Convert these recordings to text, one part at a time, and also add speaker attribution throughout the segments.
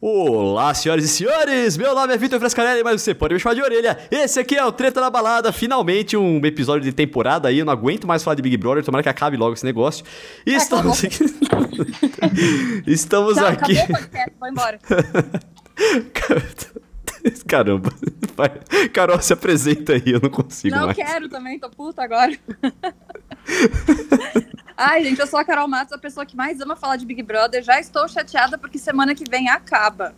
Speaker 1: Olá, senhoras e senhores! Meu nome é Vitor Frescarelli, mas você pode me chamar de orelha. Esse aqui é o Treta na Balada, finalmente um episódio de temporada aí. Eu não aguento mais falar de Big Brother, tomara que acabe logo esse negócio. E estamos aqui. estamos
Speaker 2: Tchau,
Speaker 1: aqui.
Speaker 2: acabou o podcast, vou embora.
Speaker 1: Caramba. Vai. Carol, se apresenta aí, eu não consigo
Speaker 2: Não
Speaker 1: mais.
Speaker 2: quero também, tô puta agora. Ai, gente, eu sou a Carol Matos, a pessoa que mais ama falar de Big Brother. Já estou chateada porque semana que vem acaba.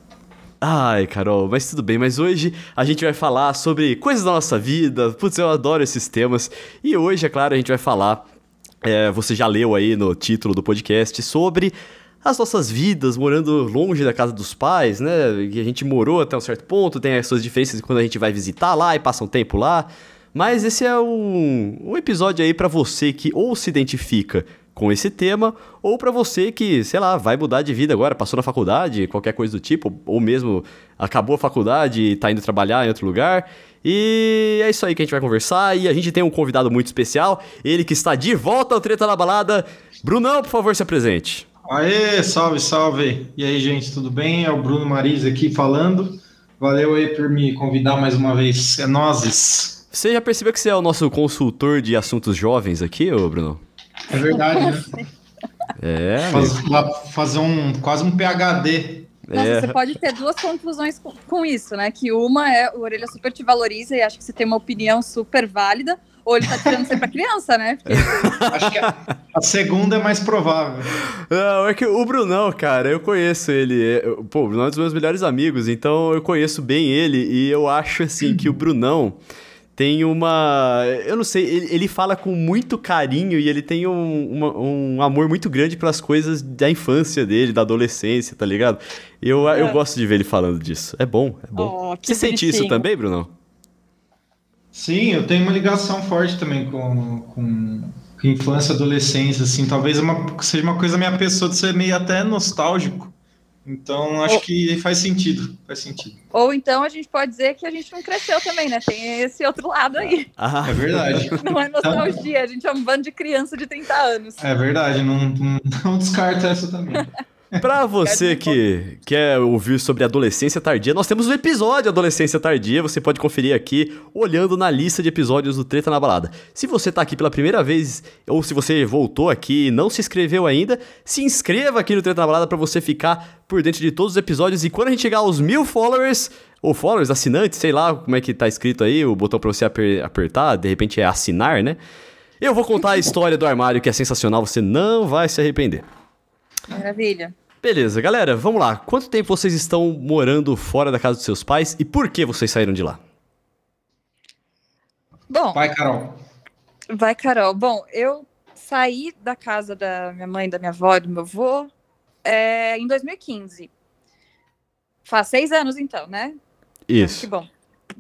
Speaker 1: Ai, Carol, mas tudo bem, mas hoje a gente vai falar sobre coisas da nossa vida. Putz, eu adoro esses temas. E hoje, é claro, a gente vai falar. é, você já leu aí no título do podcast sobre as nossas vidas morando longe da casa dos pais, né? Que a gente morou até um certo ponto, tem as suas diferenças quando a gente vai visitar lá e passa um tempo lá. Mas esse é um, um episódio aí pra você que ou se identifica com esse tema, ou pra você que, sei lá, vai mudar de vida agora, passou na faculdade, qualquer coisa do tipo, ou mesmo acabou a faculdade e tá indo trabalhar em outro lugar. E é isso aí que a gente vai conversar. E a gente tem um convidado muito especial, ele que está de volta ao Treta na Balada. Brunão, por favor, se apresente.
Speaker 3: Aê, salve, salve! E aí, gente, tudo bem? É o Bruno Mariz aqui falando. Valeu aí por me convidar mais uma vez. É nozes.
Speaker 1: Você já percebeu que você é o nosso consultor de assuntos jovens aqui, ô Bruno?
Speaker 3: É verdade, né?
Speaker 1: É,
Speaker 3: Faz- fazer um quase um PhD.
Speaker 2: Nossa,
Speaker 1: É.
Speaker 2: você pode ter duas conclusões com, com isso, né? Que uma é o Orelha super te valoriza e acha que você tem uma opinião super válida, ou ele tá tirando você pra criança, né? Porque
Speaker 3: Acho que a, a segunda é mais provável.
Speaker 1: Não, é que o Brunão, cara, eu conheço ele. é, eu- Pô, o Brunão é um dos meus melhores amigos, então eu conheço bem ele e eu acho, assim, que o Brunão tem uma. Eu não sei, ele, ele fala com muito carinho e ele tem um, uma- um amor muito grande pelas coisas da infância dele, da adolescência, tá ligado? Eu, eu
Speaker 2: É.
Speaker 1: gosto de ver ele falando disso. É bom, é bom.
Speaker 2: Oh,
Speaker 1: Você sente isso também, Brunão?
Speaker 3: Sim, eu tenho uma ligação forte também com, com, com infância e adolescência, assim. Talvez uma, seja uma coisa da minha pessoa de ser meio até nostálgico. Então, acho
Speaker 2: Oh.
Speaker 3: que faz sentido. Faz sentido.
Speaker 2: Ou então a gente pode dizer que a gente não cresceu também, né? Tem esse outro lado aí.
Speaker 1: Ah,
Speaker 3: É verdade.
Speaker 2: Não é nostalgia, a gente é um bando de criança de 30 anos.
Speaker 3: É verdade, não, não, não descarta essa também.
Speaker 1: Pra você que quer ouvir sobre adolescência tardia, nós temos um episódio Adolescência Tardia, você pode conferir aqui olhando na lista de episódios do Treta na Balada. Se você tá aqui pela primeira vez, ou se você voltou aqui e não se inscreveu ainda, se inscreva aqui no Treta na Balada pra você ficar por dentro de todos os episódios. E quando a gente chegar aos mil followers, ou followers, assinantes, sei lá como é que tá escrito aí, o botão pra você aper- apertar, de repente é assinar, né? Eu vou contar a história do armário que é sensacional, você não vai se arrepender.
Speaker 2: Maravilha.
Speaker 1: Beleza, galera, vamos lá. Quanto tempo vocês estão morando fora da casa dos seus pais e por que vocês saíram de lá?
Speaker 2: Bom,
Speaker 3: Vai, Carol.
Speaker 2: vai, Carol. Bom, eu saí da casa da minha mãe, da minha avó e do meu avô é, em 2015. Faz seis anos, então, né? Que
Speaker 1: Isso.
Speaker 2: bom.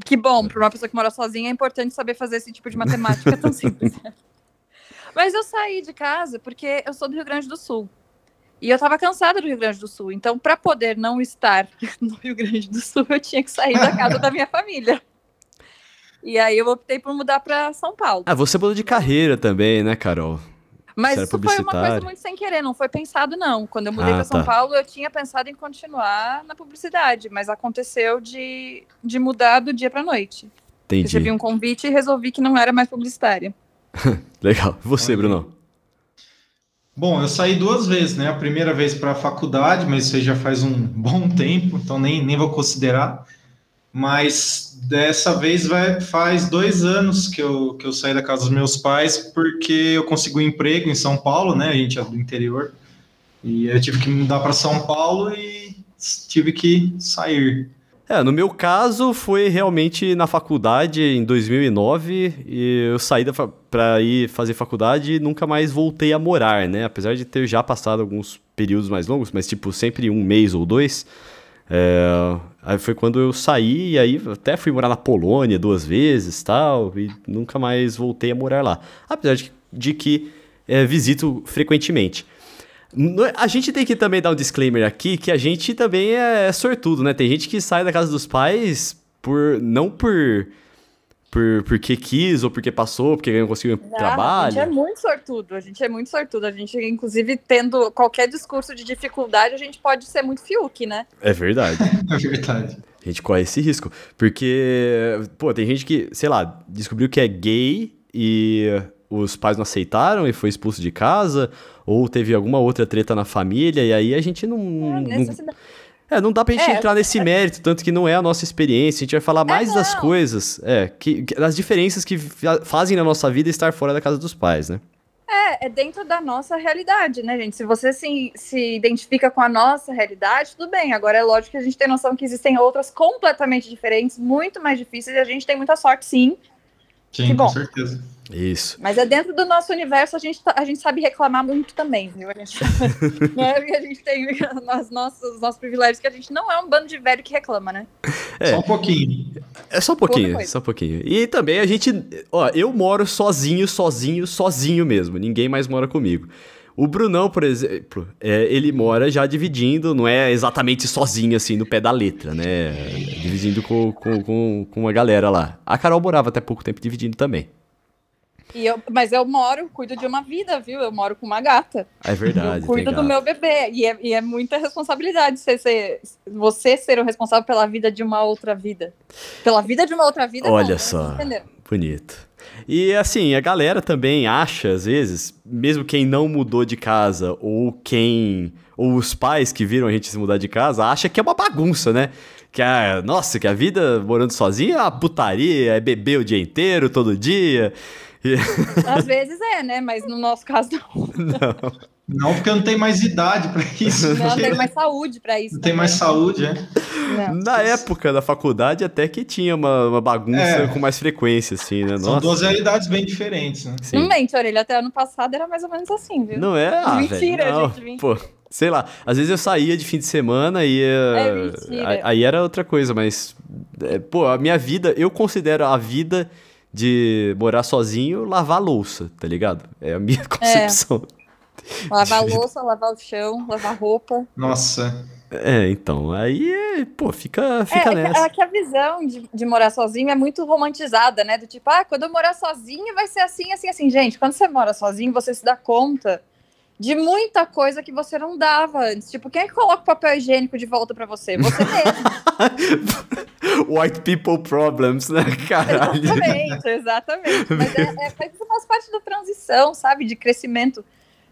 Speaker 2: Que bom, para uma pessoa que mora sozinha é importante saber fazer esse tipo de matemática tão simples. Mas eu saí de casa porque eu sou do Rio Grande do Sul. E eu tava cansada do Rio Grande do Sul. Então, para poder não estar no Rio Grande do Sul, eu tinha que sair da casa da minha família. E aí eu optei por mudar para São Paulo.
Speaker 1: Ah, você mudou de carreira também, né, Carol?
Speaker 2: Mas isso foi uma coisa muito sem querer, não foi pensado, não. Quando eu mudei
Speaker 1: Ah,
Speaker 2: para São
Speaker 1: tá.
Speaker 2: Paulo, eu tinha pensado em continuar na publicidade, mas aconteceu de, de mudar do dia para noite.
Speaker 1: Entendi.
Speaker 2: Recebi um convite e resolvi que não era mais publicitária.
Speaker 1: Legal. Você. Bruno?
Speaker 3: Bom, eu saí duas vezes, né? A primeira vez para a faculdade, mas isso aí já faz um bom tempo, então nem, nem vou considerar. Mas dessa vez vai, faz dois anos que eu, que eu saí da casa dos meus pais, porque eu consegui um emprego em São Paulo, né? A gente é do interior. E eu tive que mudar para São Paulo e tive que sair.
Speaker 1: É, no meu caso foi realmente na faculdade em 2009 e eu saí pra ir fazer faculdade e nunca mais voltei a morar, né? Apesar de ter já passado alguns períodos mais longos, mas tipo sempre um mês ou dois. É, aí foi quando eu saí e aí até fui morar na Polônia duas vezes tal e nunca mais voltei a morar lá. Apesar de, de que é, visito frequentemente. No- A gente tem que também dar um disclaimer aqui que a gente também é sortudo, né? Tem gente que sai da casa dos pais por não por por, porque quis, ou porque passou, porque não conseguiu
Speaker 2: Ah,
Speaker 1: trabalho.
Speaker 2: A gente é muito sortudo, a gente é muito sortudo. A gente, inclusive, tendo qualquer discurso de dificuldade, a gente pode ser muito fiuk, né?
Speaker 1: É verdade.
Speaker 3: É verdade.
Speaker 1: A gente corre esse risco. Porque, pô, tem gente que, sei lá, descobriu que é gay e os pais não aceitaram e foi expulso de casa, ou teve alguma outra treta na família, e aí a gente não.
Speaker 2: É,
Speaker 1: não é, não dá pra gente
Speaker 2: É,
Speaker 1: entrar nesse mérito, tanto que não é a nossa experiência. A gente vai falar mais das coisas, é, que, das diferenças que fa- fazem na nossa vida estar fora da casa dos pais, né?
Speaker 2: É, é dentro da nossa realidade, né, gente? Se você se, se identifica com a nossa realidade, tudo bem. Agora é lógico que a gente tem noção que existem outras completamente diferentes, muito mais difíceis, e a gente tem muita sorte, sim.
Speaker 3: Sim,
Speaker 2: Que
Speaker 3: com
Speaker 2: bom.
Speaker 3: certeza.
Speaker 1: Isso.
Speaker 2: Mas é dentro do nosso universo, a gente, tá- a gente sabe reclamar muito também, viu? A gente, né? Porque a gente tem os nossos, os nossos privilégios, que a gente não é um bando de velho que reclama, né?
Speaker 1: É.
Speaker 3: Só um pouquinho.
Speaker 1: É só um pouquinho, só um pouquinho. E também a gente. Ó, eu moro sozinho, sozinho, sozinho mesmo. Ninguém mais mora comigo. O Brunão, por exemplo, é, ele mora já dividindo, não é exatamente sozinho, assim, no pé da letra, né? Dividindo com, com, com, com uma galera lá. A Carol morava até pouco tempo dividindo também.
Speaker 2: E eu, mas eu moro, cuido de uma vida, viu? Eu moro com uma gata.
Speaker 1: É verdade.
Speaker 2: eu cuido do meu bebê. E é, e é muita responsabilidade você ser, você ser o responsável pela vida de uma outra vida. Pela vida de uma outra vida.
Speaker 1: Olha
Speaker 2: não,
Speaker 1: só.
Speaker 2: Entendeu?
Speaker 1: Bonito. E assim, a galera também acha, às vezes, mesmo quem não mudou de casa, ou quem. Ou os pais que viram a gente se mudar de casa, acha que é uma bagunça, né? Que a. Nossa, que a vida morando sozinha é uma putaria, é beber o dia inteiro, todo dia. E-
Speaker 2: Às vezes é, né? Mas no nosso caso não.
Speaker 1: não.
Speaker 3: Não, porque eu não tenho mais idade pra isso.
Speaker 2: Não tem mais saúde pra isso.
Speaker 3: Não tem mais saúde, é.
Speaker 2: Não.
Speaker 1: Na época da faculdade, até que tinha uma, uma bagunça
Speaker 3: É.
Speaker 1: com mais frequência, assim, né?
Speaker 3: São
Speaker 1: Nossa.
Speaker 3: duas realidades bem diferentes, né?
Speaker 1: sim.
Speaker 2: Não mente, Orelha. Até ano passado era mais ou menos assim, viu?
Speaker 1: Não é? Ah,
Speaker 2: Mentira,
Speaker 1: velho, não.
Speaker 2: gente, mentira.
Speaker 1: Pô, sei lá. Às vezes eu saía de fim de semana e.
Speaker 2: É mentira.
Speaker 1: aí- Aí era outra coisa, mas. é, pô, a minha vida, eu considero a vida de morar sozinho lavar louça, tá ligado? É a minha concepção.
Speaker 2: Lavar a louça, lavar o chão, lavar roupa.
Speaker 3: Nossa.
Speaker 1: É, então. Aí, pô, fica, fica
Speaker 2: é, é que-
Speaker 1: nessa.
Speaker 2: é que a visão de, de morar sozinho é muito romantizada, né? Do tipo, ah, quando eu morar sozinho vai ser assim, assim, assim. Gente, quando você mora sozinho, você se dá conta de muita coisa que você não dava antes. Tipo, quem é que coloca o papel higiênico de volta pra você? Você mesmo.
Speaker 1: White people problems, né? Caralho.
Speaker 2: exatamente, exatamente. Mas, é, é, mas isso faz parte da transição, sabe? De crescimento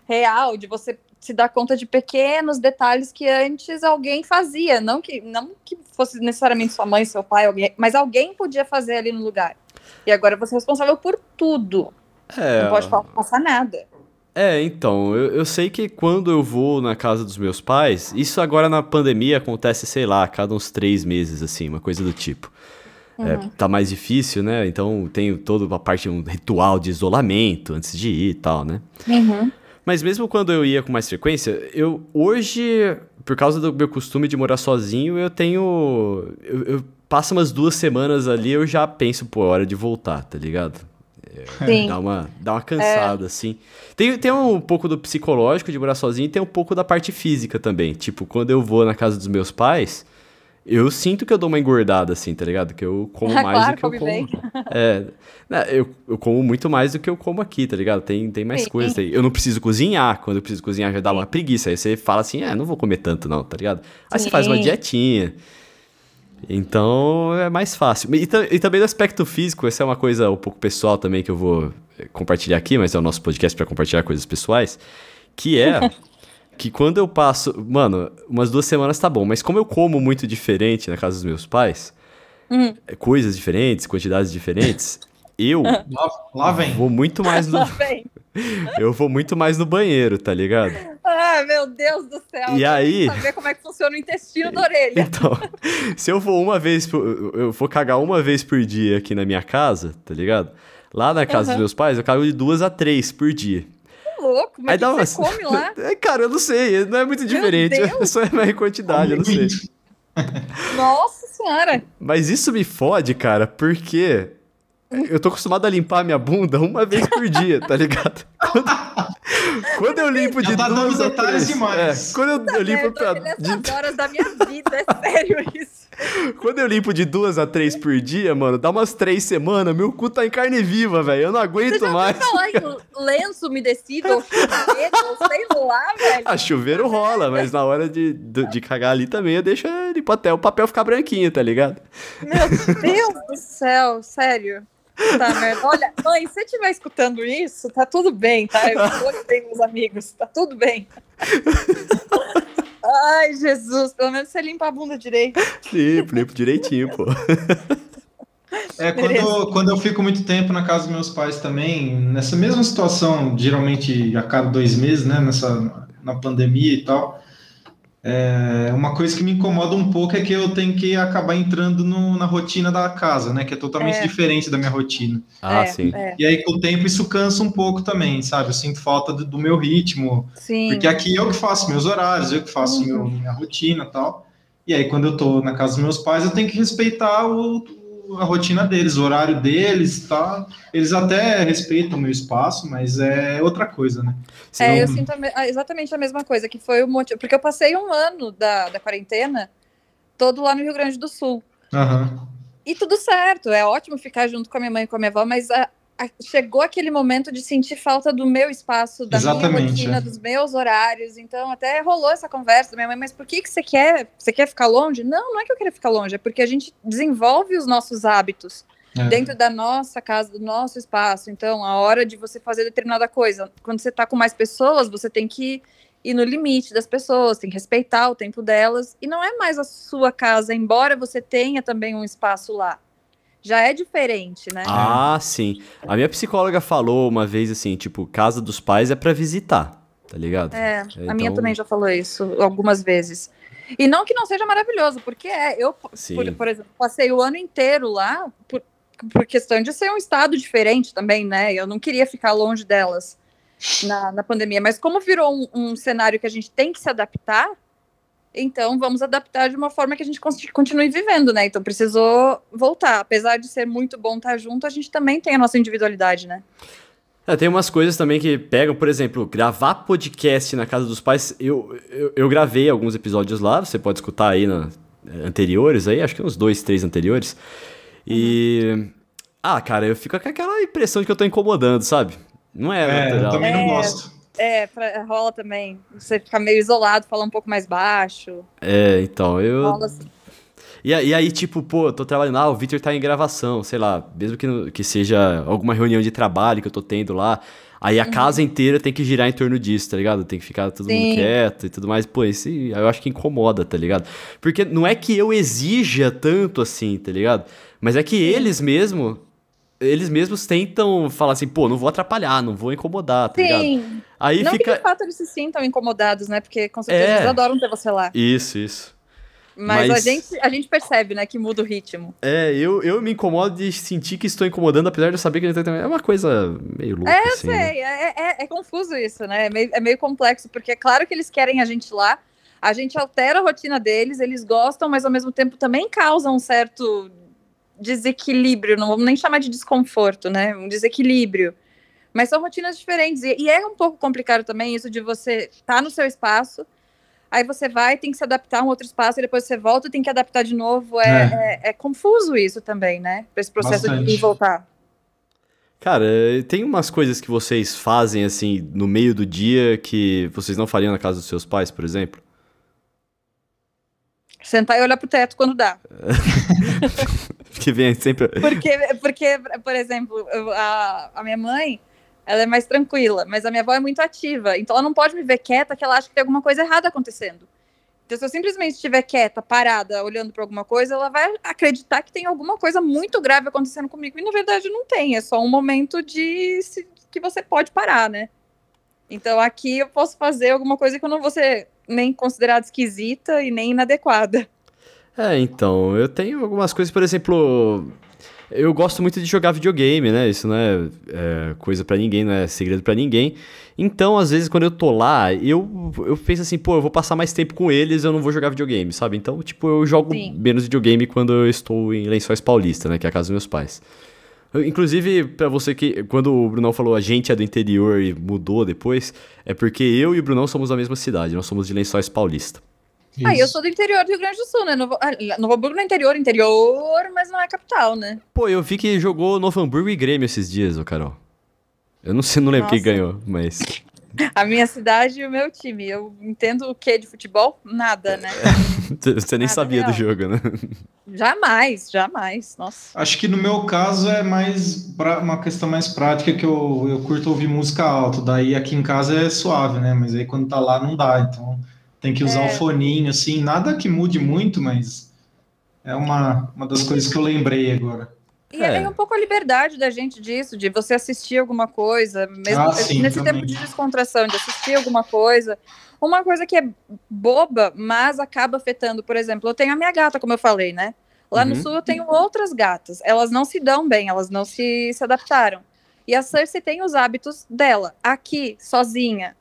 Speaker 2: real, de você se dar conta de pequenos detalhes que antes alguém fazia. Não que, não que fosse necessariamente sua mãe, seu pai, alguém, mas alguém podia fazer ali no lugar. E agora você é responsável por tudo.
Speaker 1: É,
Speaker 2: Não pode passar nada.
Speaker 1: É, então, eu, eu sei que quando eu vou na casa dos meus pais, isso agora na pandemia acontece, sei lá, a cada uns três meses, assim, uma coisa do tipo. É, tá mais difícil, né? Então tem toda a parte, um ritual de isolamento antes de ir e tal, né?
Speaker 2: Uhum.
Speaker 1: Mas mesmo quando eu ia com mais frequência, eu hoje, por causa do meu costume de morar sozinho, eu tenho. Eu, eu passo umas duas semanas ali, eu já penso, pô, é hora de voltar, tá ligado?
Speaker 2: Sim.
Speaker 1: Dá uma, dá uma cansada, assim. Tem, tem um pouco do psicológico de morar sozinho e tem um pouco da parte física também. Tipo, quando eu vou na casa dos meus pais, eu sinto que eu dou uma engordada, assim, tá ligado? Que eu como mais
Speaker 2: claro,
Speaker 1: do que eu como.
Speaker 2: bem.
Speaker 1: É, eu, eu como muito mais do que eu como aqui, tá ligado? Tem, tem mais
Speaker 2: Sim.
Speaker 1: coisas aí. Eu não preciso cozinhar. Quando eu preciso cozinhar, já dá uma preguiça. Aí você fala assim, é, não vou comer tanto, não, tá ligado? Aí você faz uma
Speaker 2: Sim.
Speaker 1: dietinha. Então é mais fácil. E, e também do aspecto físico, essa é uma coisa um pouco pessoal também que eu vou eh, compartilhar aqui, mas é o nosso podcast para compartilhar coisas pessoais. Que é que quando eu passo. Mano, umas duas semanas tá bom, mas como eu como muito diferente na casa dos meus pais,
Speaker 2: Hum.
Speaker 1: eh, coisas diferentes, quantidades diferentes, eu
Speaker 3: Lá, lá vem.
Speaker 1: vou muito mais no.
Speaker 2: Lá vem.
Speaker 1: eu vou muito mais no banheiro, tá ligado?
Speaker 2: Ah, meu Deus do céu.
Speaker 1: E
Speaker 2: eu
Speaker 1: aí?
Speaker 2: saber como é que funciona o intestino da orelha.
Speaker 1: Então, se eu for uma vez, por, eu for cagar uma vez por dia aqui na minha casa, tá ligado? Lá na casa dos
Speaker 2: Aham.
Speaker 1: meus pais, eu cago de duas a três por dia.
Speaker 2: Louco, mas
Speaker 1: Aí dá uma...
Speaker 2: você come lá?
Speaker 1: É, Cara, eu não sei, não é muito diferente.
Speaker 2: Deus!
Speaker 1: É só a minha quantidade, eu não sei.
Speaker 2: Nossa senhora.
Speaker 1: Mas isso me fode, cara, porque eu tô acostumado a limpar minha bunda uma vez por dia, tá ligado? Quando, quando eu limpo de
Speaker 3: Já tá dando
Speaker 1: duas a
Speaker 3: detalhes
Speaker 1: três,
Speaker 3: demais.
Speaker 1: é, quando eu, eu limpo
Speaker 2: Eu
Speaker 1: pra,
Speaker 2: tô
Speaker 1: de,
Speaker 2: horas da minha vida, é sério isso.
Speaker 1: quando eu limpo de duas a três por dia, mano, dá umas três semanas, meu cu tá em carne viva, velho. Eu não aguento
Speaker 2: Você já
Speaker 1: mais.
Speaker 2: ouviu falar em lenço umedecido ou chuveiro, sei lá, velho?
Speaker 1: Ah, chuveiro rola, mas na hora de, de, de cagar ali também eu deixo limpo até o papel ficar branquinho, tá ligado?
Speaker 2: Meu Deus do céu, sério. Tá, merda. Olha, mãe, se você estiver escutando isso, tá tudo bem, tá? Eu tô bem, meus amigos, tá tudo bem. Ai, Jesus, pelo menos você limpa a bunda direito.
Speaker 1: Limpo, limpo direitinho, pô.
Speaker 3: É, quando, eu- quando eu fico muito tempo na casa dos meus pais também, nessa mesma situação, geralmente a cada dois meses, né, nessa, na pandemia e tal, é, uma coisa que me incomoda um pouco é que eu tenho que acabar entrando no- na rotina da casa, né, que é totalmente
Speaker 2: É.
Speaker 3: diferente da minha rotina.
Speaker 1: Ah,
Speaker 2: é,
Speaker 1: sim.
Speaker 2: É,
Speaker 3: E aí, com o tempo, isso cansa um pouco também, sabe? Eu sinto falta do, do meu ritmo,
Speaker 2: sim.
Speaker 3: porque aqui eu que faço meus horários, eu que faço
Speaker 2: Uhum.
Speaker 3: meu- minha rotina e tal. E aí, quando eu tô na casa dos meus pais, eu tenho que respeitar o, o- a rotina deles, o horário deles tal. Eles até respeitam o meu espaço, mas é outra coisa, né?
Speaker 2: É, eu sinto a ah, exatamente a mesma coisa, que foi o motivo. Porque eu passei um ano da, da quarentena todo lá no Rio Grande do Sul.
Speaker 3: Aham.
Speaker 2: E tudo certo, é ótimo ficar junto com a minha mãe e com a minha avó, mas a- chegou aquele momento de sentir falta do meu espaço, da minha
Speaker 3: Exatamente,
Speaker 2: rotina,
Speaker 3: é.
Speaker 2: dos meus horários. Então, até rolou essa conversa da minha mãe, mas por que, que você quer? Você quer ficar longe? Não, não é que eu quero ficar longe, é porque a gente desenvolve os nossos hábitos
Speaker 3: É.
Speaker 2: dentro da nossa casa, do nosso espaço. Então, a hora de você fazer determinada coisa, quando você tá com mais pessoas, você tem que ir no limite das pessoas, tem que respeitar o tempo delas. E não é mais a sua casa, embora você tenha também um espaço lá. Já é diferente, né?
Speaker 1: Ah, sim. A minha psicóloga falou uma vez assim, tipo, casa dos pais é pra visitar, tá ligado?
Speaker 2: É, a
Speaker 1: Então-
Speaker 2: minha também já falou isso algumas vezes. E não que não seja maravilhoso, porque é. Eu, por, por exemplo, passei o ano inteiro lá por, por questão de ser um estado diferente também, né? Eu não queria ficar longe delas na, na pandemia. Mas como virou um, um cenário que a gente tem que se adaptar, então vamos adaptar de uma forma que a gente continue vivendo, né? Então precisou voltar. Apesar de ser muito bom estar junto, a gente também tem a nossa individualidade, né?
Speaker 1: É, tem umas coisas também que pegam, por exemplo, gravar podcast na casa dos pais. Eu, eu, eu gravei alguns episódios lá, você pode escutar aí na, eh, anteriores, aí, acho que uns dois, três anteriores. E. Ah, cara, eu fico com aquela impressão de que eu tô incomodando, sabe? Não é,
Speaker 3: É, eu também não
Speaker 2: É.
Speaker 3: gosto.
Speaker 2: É, pra- rola também. Você ficar meio isolado, falar um pouco mais baixo.
Speaker 1: É, então, eu.
Speaker 2: Rola assim.
Speaker 1: E, e aí, tipo, pô, eu tô trabalhando, ah, o Victor tá em gravação, sei lá, mesmo que, que seja alguma reunião de trabalho que eu tô tendo lá, aí a casa inteira tem que girar em torno disso, tá ligado? Tem que ficar todo mundo
Speaker 2: Sim.
Speaker 1: quieto e tudo mais. Pô, isso eu acho que incomoda, tá ligado? Porque não é que eu exija tanto assim, tá ligado? Mas é que eles mesmo, eles mesmos tentam falar assim, pô, não vou atrapalhar, não vou incomodar, tá ligado?
Speaker 2: Sim.
Speaker 1: Aí
Speaker 2: não que
Speaker 1: fica.
Speaker 2: de fato eles se sintam incomodados, né? Porque com certeza
Speaker 1: É.
Speaker 2: eles adoram ter você lá.
Speaker 1: Isso, isso.
Speaker 2: Mas,
Speaker 1: Mas-
Speaker 2: A, gente, a gente percebe, né, que muda o ritmo.
Speaker 1: É, eu, eu me incomodo de sentir que estou incomodando, apesar de eu saber que ele tá também. É uma coisa meio louca,
Speaker 2: É, eu
Speaker 1: assim. né?
Speaker 2: sei, é, é- é confuso isso, né? É meio, é meio complexo, porque é claro que eles querem a gente lá, a gente altera a rotina deles, eles gostam, mas ao mesmo tempo também causam um certo desequilíbrio, não vamos nem chamar de desconforto, né? Um desequilíbrio. Mas são rotinas diferentes. E, e é um pouco complicado também isso de você estar tá no seu espaço, aí você vai, tem que se adaptar a um outro espaço, e depois você volta e tem que adaptar de novo. É, é- é confuso isso também, né? Esse processo de ir
Speaker 3: Bastante.
Speaker 2: e voltar.
Speaker 1: Cara, tem umas coisas que vocês fazem, assim, no meio do dia que vocês não fariam na casa dos seus pais, por exemplo?
Speaker 2: Sentar e olhar pro teto quando dá.
Speaker 1: Que vem sempre.
Speaker 2: Porque, porque por exemplo, a, a minha mãe, ela é mais tranquila, mas a minha avó é muito ativa. Então ela não pode me ver quieta, que ela acha que tem alguma coisa errada acontecendo. Então, se eu simplesmente estiver quieta, parada, olhando para alguma coisa, ela vai acreditar que tem alguma coisa muito grave acontecendo comigo. E na verdade não tem. É só um momento de se- que você pode parar, né? Então aqui eu posso fazer alguma coisa que eu não vou ser nem considerada esquisita e nem inadequada.
Speaker 1: É, então, eu tenho algumas coisas, por exemplo. Eu gosto muito de jogar videogame, né? Isso não é, é coisa pra ninguém, não é segredo pra ninguém. Então, às vezes, quando eu tô lá, eu, eu penso assim, pô, eu vou passar mais tempo com eles, eu não vou jogar videogame, sabe? Então, tipo, eu jogo
Speaker 2: Sim.
Speaker 1: menos videogame quando eu estou em Lençóis Paulista, né? Que é a casa dos meus pais. Inclusive, pra você que. Quando o Brunão falou a gente é do interior e mudou depois, é porque eu e o Brunão somos da mesma cidade, nós somos de Lençóis Paulista.
Speaker 2: Ah, eu sou do interior do Rio Grande do Sul, né? Novo, ah, Novo Hamburgo no interior, interior, mas não é capital, né?
Speaker 1: Pô, eu vi que jogou Novo Hamburgo e Grêmio esses dias, ô Carol. Eu não sei, não lembro quem
Speaker 2: Nossa.
Speaker 1: ganhou, mas.
Speaker 2: A minha cidade e o meu time. Eu entendo o que de futebol? Nada, né?
Speaker 1: Você nem
Speaker 2: Nada
Speaker 1: sabia do jogo, né?
Speaker 2: Jamais, jamais. Nossa.
Speaker 3: Acho que no meu caso é mais pra- uma questão mais prática que eu, eu curto ouvir música alta. Daí aqui em casa é suave, né? Mas aí quando tá lá não dá. Então tem que usar
Speaker 2: É.
Speaker 3: o foninho, assim. Nada que mude muito, mas é uma, uma das coisas que eu lembrei agora.
Speaker 2: E
Speaker 1: É.
Speaker 2: é. um pouco a liberdade da gente disso, de você assistir alguma coisa, mesmo
Speaker 3: Ah, sim,
Speaker 2: nesse
Speaker 3: também.
Speaker 2: tempo de descontração, de assistir alguma coisa. Uma coisa que é boba, mas acaba afetando. Por exemplo, eu tenho a minha gata, como eu falei, né? Lá no
Speaker 1: Uhum.
Speaker 2: sul eu tenho outras gatas. Elas não se dão bem, elas não se, se adaptaram. E a Cersei tem os hábitos dela. Aqui, sozinha,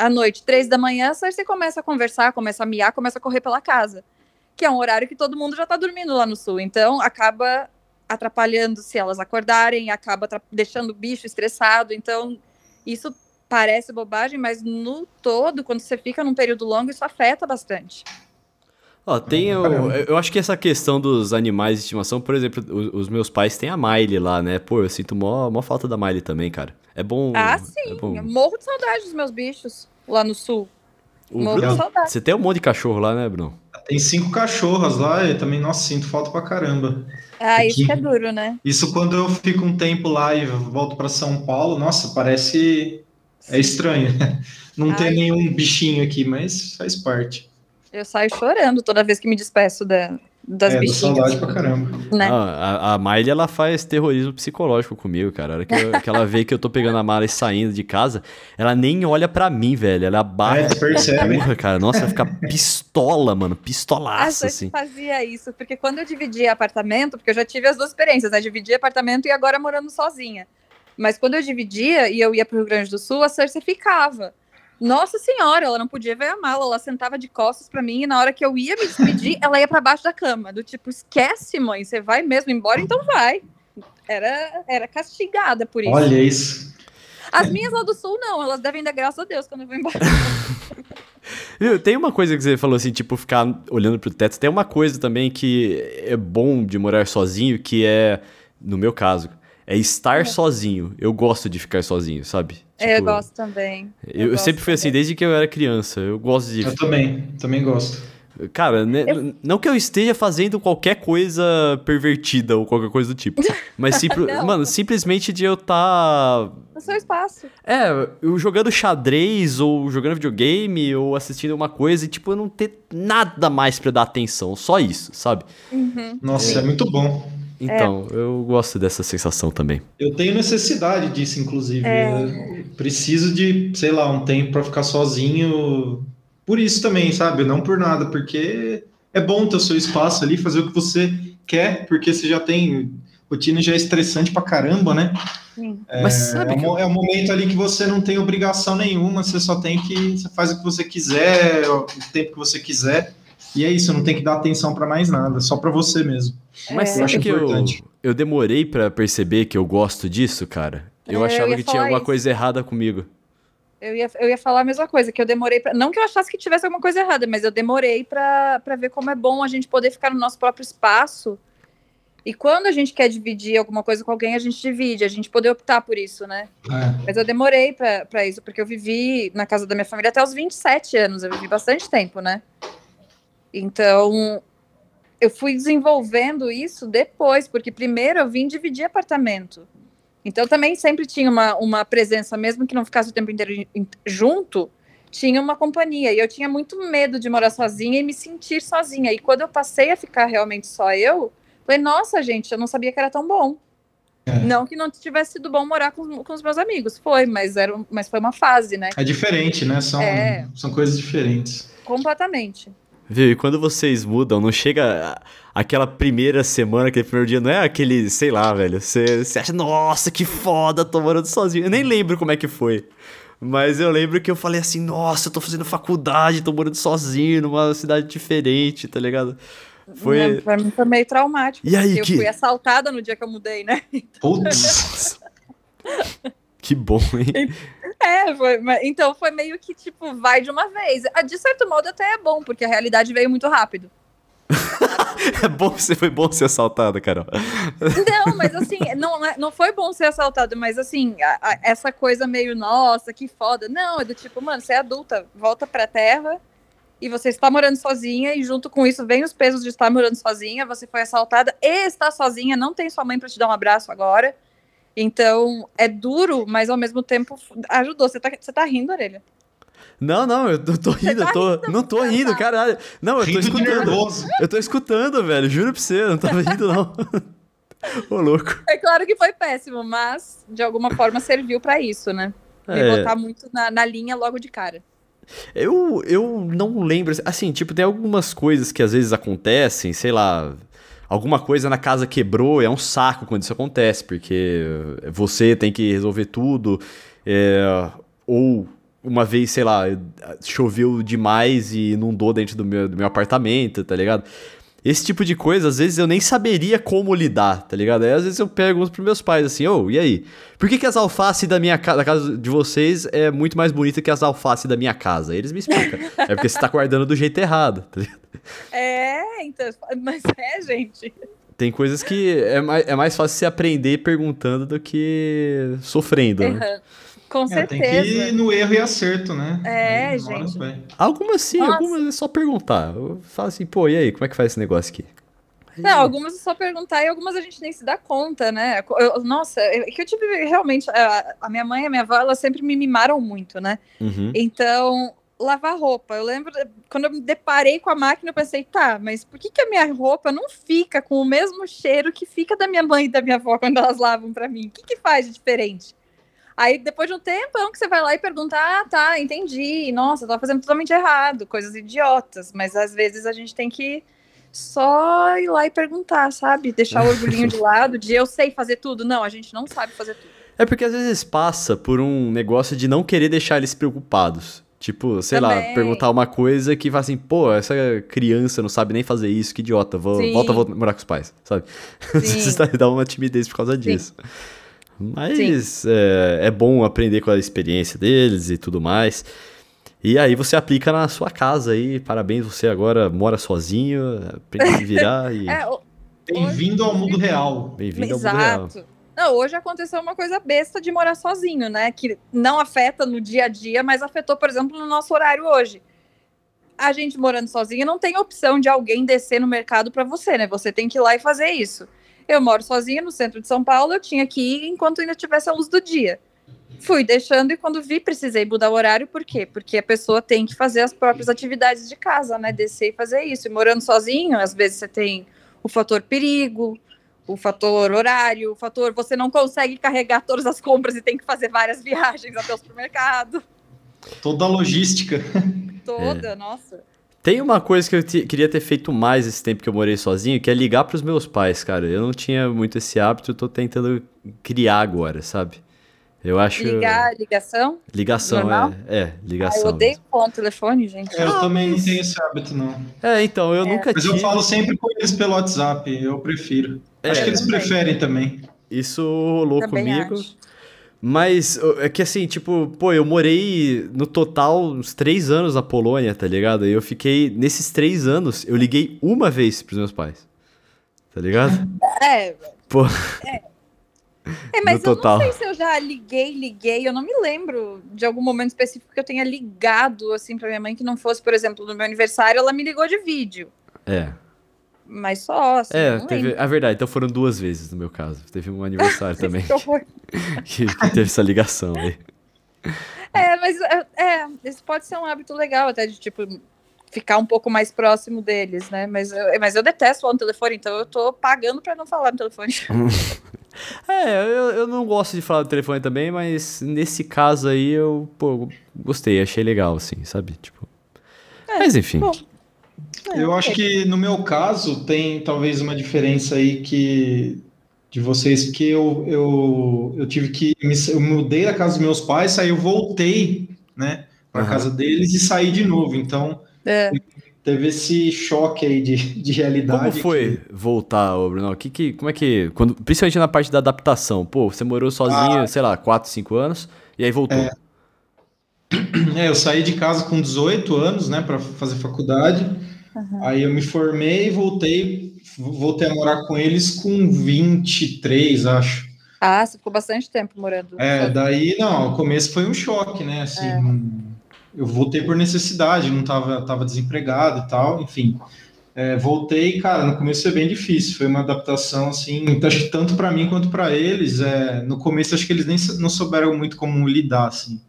Speaker 2: à noite, três da manhã, Cersei começa a conversar, começa a miar, começa a correr pela casa. Que é um horário que todo mundo já tá dormindo lá no sul. Então, acaba atrapalhando se elas acordarem, acaba deixando o bicho estressado. Então, isso parece bobagem, mas no todo, quando você fica num período longo, isso afeta bastante.
Speaker 1: Ó, tem o, eu acho que essa questão dos animais de estimação, por exemplo, os, os meus pais têm a Miley lá, né? Pô, eu sinto mó, mó falta da Miley também, cara. É bom.
Speaker 2: ah,
Speaker 1: É
Speaker 2: sim.
Speaker 1: bom.
Speaker 2: Eu morro de saudade dos meus bichos lá no sul.
Speaker 1: O
Speaker 2: morro
Speaker 1: Bruno-
Speaker 2: de saudade.
Speaker 1: você tem um monte de cachorro lá, né, Bruno?
Speaker 3: Tem cinco cachorras lá e também, nossa, sinto falta pra caramba.
Speaker 2: Ah, isso que é duro, né?
Speaker 3: Isso quando eu fico um tempo lá e volto para São Paulo, nossa, parece é estranho. Não tem
Speaker 2: Ai.
Speaker 3: nenhum bichinho aqui, mas faz parte.
Speaker 2: Eu saio chorando toda vez que me despeço da, das
Speaker 3: é,
Speaker 2: bichinhas.
Speaker 3: saudade pra caramba.
Speaker 2: Né?
Speaker 1: Ah, a, a Miley, ela faz terrorismo psicológico comigo, cara. A hora que, eu- que ela vê que eu tô pegando a mala e saindo de casa, ela nem olha pra mim, velho. Ela
Speaker 3: É,
Speaker 1: abaixa.
Speaker 3: você percebe.
Speaker 1: Porra, cara. Nossa, vai ficar pistola, mano. Pistolaça, assim.
Speaker 2: fazia isso, porque quando eu dividia apartamento, porque eu já tive as duas experiências, né? Dividir apartamento e agora morando sozinha. Mas quando eu dividia e eu ia pro Rio Grande do Sul, a Cersei ficava. Nossa senhora, ela não podia ver a mala, ela sentava de costas pra mim e na hora que eu ia me despedir, ela ia pra baixo da cama, do tipo, esquece, mãe, você vai mesmo embora, então vai. Era, era castigada por isso.
Speaker 3: Olha isso.
Speaker 2: As minhas lá do sul, não, elas devem dar graças a Deus quando eu vou embora.
Speaker 1: Viu, Tem uma coisa que você falou assim, tipo, ficar olhando pro teto. Tem uma coisa também que é bom de morar sozinho, que é, no meu caso, é estar sozinho. Eu gosto de ficar sozinho, sabe?
Speaker 2: É, eu
Speaker 1: Tipo,
Speaker 2: gosto também.
Speaker 1: Eu,
Speaker 2: gosto
Speaker 1: sempre fui assim, desde que eu era criança. Eu gosto de.
Speaker 3: Eu também, também gosto.
Speaker 1: Cara, né,
Speaker 2: Eu-
Speaker 1: não que eu esteja fazendo qualquer coisa pervertida ou qualquer coisa do tipo. Mas mano, simplesmente de eu estar.
Speaker 2: No seu espaço.
Speaker 1: É, eu jogando xadrez, ou jogando videogame, ou assistindo uma coisa, e tipo, eu não ter nada mais pra dar atenção. Só isso, sabe?
Speaker 2: Uhum.
Speaker 3: Nossa, é muito bom.
Speaker 1: Então,
Speaker 2: É.
Speaker 1: eu gosto dessa sensação também.
Speaker 3: Eu tenho necessidade disso, inclusive.
Speaker 2: É.
Speaker 3: Preciso de, sei lá, um tempo pra ficar sozinho. Por isso também, sabe? Não por nada, porque é bom ter o seu espaço ali, fazer o que você quer, porque você já tem. Rotina já é estressante pra caramba, né?
Speaker 2: Sim.
Speaker 1: Mas sabe
Speaker 3: É,
Speaker 1: que
Speaker 3: um, é um momento ali que você não tem obrigação nenhuma, você só tem que. Você faz o que você quiser, o tempo que você quiser. E é isso, não tem que dar atenção pra mais nada, só pra você mesmo.
Speaker 1: Mas
Speaker 2: É.
Speaker 1: sabe
Speaker 3: acho
Speaker 1: que eu,
Speaker 3: importante.
Speaker 1: eu demorei pra perceber que eu gosto disso, cara? Eu
Speaker 2: É, eu
Speaker 1: achava
Speaker 2: ia
Speaker 1: que tinha alguma
Speaker 2: isso.
Speaker 1: coisa errada comigo.
Speaker 2: Eu ia, eu ia falar a mesma coisa, que eu demorei pra. Não que eu achasse que tivesse alguma coisa errada, mas eu demorei pra pra ver como é bom a gente poder ficar no nosso próprio espaço. E quando a gente quer dividir alguma coisa com alguém, a gente divide, a gente poder optar por isso, né?
Speaker 3: É.
Speaker 2: Mas eu demorei pra isso, porque eu vivi na casa da minha família até os 27 anos, eu vivi bastante tempo, né? Então, eu fui desenvolvendo isso depois, porque primeiro eu vim dividir apartamento. Então também sempre tinha uma, uma presença, mesmo que não ficasse o tempo inteiro junto, tinha uma companhia. E eu tinha muito medo de morar sozinha e me sentir sozinha. E quando eu passei a ficar realmente só eu, falei, nossa, gente, eu não sabia que era tão bom.
Speaker 3: É.
Speaker 2: Não que não tivesse sido bom morar com, com os meus amigos, foi, mas, era, mas foi uma fase, né?
Speaker 3: É diferente, né? São,
Speaker 2: É.
Speaker 3: são coisas diferentes.
Speaker 2: Completamente.
Speaker 1: Viu? E quando vocês mudam, não chega aquela primeira semana, aquele primeiro dia, não é aquele, sei lá, velho. Você você acha, nossa, que foda, tô morando sozinho. Eu nem lembro como é que foi. Mas eu lembro que eu falei assim, nossa, eu tô fazendo faculdade, tô morando sozinho numa cidade diferente, tá ligado? Foi.
Speaker 2: Pra mim foi meio traumático.
Speaker 1: E aí,
Speaker 2: Eu
Speaker 1: que.
Speaker 2: fui assaltada no dia que eu mudei, né?
Speaker 3: Putz,
Speaker 1: Que bom, hein?
Speaker 2: É, foi, então foi meio que, tipo, vai de uma vez. Ah, De certo modo até é bom, porque a realidade veio muito rápido.
Speaker 1: É bom, foi bom ser assaltada, Carol.
Speaker 2: Não, mas assim, não, é- não foi bom ser assaltado, mas assim, a- a- essa coisa meio, nossa, que foda. Não, é do tipo, mano, você é adulta, volta pra terra e você está morando sozinha, e junto com isso vem os pesos de estar morando sozinha, você foi assaltada e está sozinha, não tem sua mãe pra te dar um abraço agora. Então, é duro, mas ao mesmo tempo ajudou. Você tá, você tá rindo, orelha?
Speaker 1: Não, não, eu tô, tô rindo, eu tô. Não tô rindo, caralho. Não, eu tô
Speaker 3: Rindo
Speaker 1: escutando. Eu tô escutando, velho. Juro pra você, eu não tava rindo, não. Ô, louco.
Speaker 2: É claro que foi péssimo, mas de alguma forma serviu pra isso, né? Me
Speaker 1: É.
Speaker 2: botar muito na, na linha logo de cara.
Speaker 1: Eu, eu não lembro. Assim, tipo, tem algumas coisas que às vezes acontecem, sei lá. Alguma coisa na casa quebrou, é um saco quando isso acontece, porque você tem que resolver tudo. é, ou uma vez, sei lá, choveu demais e inundou dentro do meu, do meu apartamento, tá ligado? Esse tipo de coisa, às vezes eu nem saberia como lidar, tá ligado? Aí às vezes eu pergunto pros meus pais assim, ô, e aí? Por que, que as alfaces da minha casa, da casa de vocês é muito mais bonita que as alfaces da minha casa? Aí eles me explicam. é porque você tá guardando do jeito errado, tá ligado?
Speaker 2: É, então, mas é, gente.
Speaker 1: Tem coisas que é mais, é mais fácil você aprender perguntando do que sofrendo, né?
Speaker 2: Errando. Com
Speaker 3: É, tem
Speaker 2: certeza.
Speaker 3: que ir no erro e acerto, né?
Speaker 2: É, gente.
Speaker 1: Algumas sim,
Speaker 2: Nossa.
Speaker 1: algumas é só perguntar. Eu falo assim, pô, e aí, como é que faz esse negócio aqui?
Speaker 2: Não, algumas é só perguntar e algumas a gente nem se dá conta, né? Eu- nossa, é que eu tive realmente. A, a minha mãe e a minha avó, elas sempre me mimaram muito, né?
Speaker 1: Uhum.
Speaker 2: Então, lavar roupa. Eu lembro, quando eu me deparei com a máquina, eu pensei, tá, mas por que, que a minha roupa não fica com o mesmo cheiro que fica da minha mãe e da minha avó quando elas lavam pra mim? O que, que faz de diferente? Aí, depois de um tempão que você vai lá e pergunta, ah, tá, entendi. Nossa, eu tava fazendo totalmente errado, coisas idiotas. Mas às vezes a gente tem que só ir lá e perguntar, sabe? Deixar o orgulhinho de lado, de eu sei fazer tudo. Não, a gente não sabe fazer tudo.
Speaker 1: É porque às vezes passa por um negócio de não querer deixar eles preocupados. Tipo, sei lá,
Speaker 2: Também.
Speaker 1: perguntar uma coisa que fala assim, pô, essa criança não sabe nem fazer isso, que idiota, vou,
Speaker 2: Sim.
Speaker 1: volta, volta morar com os pais, sabe? Às
Speaker 2: Sim.
Speaker 1: vezes dá- dá uma timidez por causa disso. Mas é, é bom aprender com a experiência deles e tudo mais. E aí você aplica na sua casa aí, parabéns, você agora mora sozinho, aprende a se virar e
Speaker 2: É, o-
Speaker 3: Bem-vindo ao mundo real.
Speaker 1: bem-vindo ao mundo real.
Speaker 2: Exato. Não, hoje aconteceu uma coisa besta de morar sozinho, né? Que não afeta no dia a dia, mas afetou, por exemplo, no nosso horário hoje. A gente morando sozinha não tem opção de alguém descer no mercado para você, né? Você tem que ir lá e fazer isso. Eu moro sozinha no centro de São Paulo, eu tinha que ir enquanto ainda tivesse a luz do dia. Fui deixando e quando vi precisei mudar o horário, por quê? Porque a pessoa tem que fazer as próprias atividades de casa, né? Descer e fazer isso. E morando sozinho, às vezes você tem o fator perigo, o fator horário, o fator você não consegue carregar todas as compras e tem que fazer várias viagens até o supermercado.
Speaker 3: Toda a logística.
Speaker 2: Toda, nossa.
Speaker 1: Tem uma coisa que eu te- queria ter feito mais esse tempo que eu morei sozinho, que é ligar pros meus pais, cara. Eu não tinha muito esse hábito, eu tô tentando criar agora, sabe? Eu acho.
Speaker 2: Ligar, ligação.
Speaker 1: Ligação,
Speaker 2: Normal?
Speaker 1: é. É,
Speaker 2: Ah,
Speaker 1: ligação.
Speaker 2: eu odeio
Speaker 1: mesmo.
Speaker 2: com o telefone, gente.
Speaker 3: É, eu
Speaker 1: Ah,
Speaker 3: também não tenho esse hábito, não.
Speaker 1: É, então, eu
Speaker 2: É.
Speaker 1: nunca
Speaker 3: Mas
Speaker 1: tive.
Speaker 3: eu falo sempre com eles pelo WhatsApp, eu prefiro.
Speaker 1: É,
Speaker 3: Acho que eles
Speaker 2: também.
Speaker 3: preferem também.
Speaker 1: Isso rolou
Speaker 2: Também
Speaker 1: comigo.
Speaker 2: acho.
Speaker 1: Mas é que assim, tipo, pô, eu morei no total uns três anos na Polônia, tá ligado? E eu fiquei, nesses três anos, eu liguei uma vez pros meus pais. Tá ligado?
Speaker 2: É.
Speaker 1: Pô.
Speaker 2: É, mas
Speaker 1: No
Speaker 2: eu não sei se eu já liguei, liguei. Eu não me lembro de algum momento específico que eu tenha ligado assim pra minha mãe que não fosse, por exemplo, no meu aniversário, ela me ligou de vídeo.
Speaker 1: É.
Speaker 2: Mas só, assim.
Speaker 1: É, teve. A verdade, então foram duas vezes no meu caso. Teve um aniversário também
Speaker 2: Que
Speaker 1: que, teve essa ligação aí.
Speaker 2: É, mas é, é, esse pode ser um hábito legal até de tipo ficar um pouco mais próximo deles, né? Mas eu, mas eu detesto falar no telefone, então eu tô pagando pra não falar no telefone.
Speaker 1: É, eu, eu não gosto de falar do telefone também, mas nesse caso aí eu, pô, gostei, achei legal, assim, sabe? Tipo. mas enfim.
Speaker 2: bom. É,
Speaker 3: Eu acho que no meu caso tem talvez uma diferença aí que de vocês, porque eu, eu, eu tive que me, eu mudei da casa dos meus pais, aí eu voltei, né, para
Speaker 1: Aham.
Speaker 3: casa deles e saí de novo. Então
Speaker 2: É.
Speaker 3: teve esse choque aí de, de realidade.
Speaker 1: Como foi
Speaker 3: que-
Speaker 1: voltar, ô Bruno? Que, que, como é que. Quando, principalmente na parte da adaptação. Pô, você morou sozinho, sei lá, 4, 5 anos, e aí voltou.
Speaker 3: É. É, eu saí de casa com 18 anos, né, para fazer faculdade. Uhum. Aí eu me formei e voltei, voltei a morar com eles com 23, acho.
Speaker 2: Ah, você ficou bastante tempo morando.
Speaker 3: É, daí não, o começo foi um choque, né? Assim, é. eu voltei por necessidade, não tava, tava desempregado e tal, enfim. É, voltei, cara, no começo foi bem difícil, foi uma adaptação assim, acho que tanto para mim quanto para eles. É, no começo acho que eles nem não souberam muito como lidar, assim.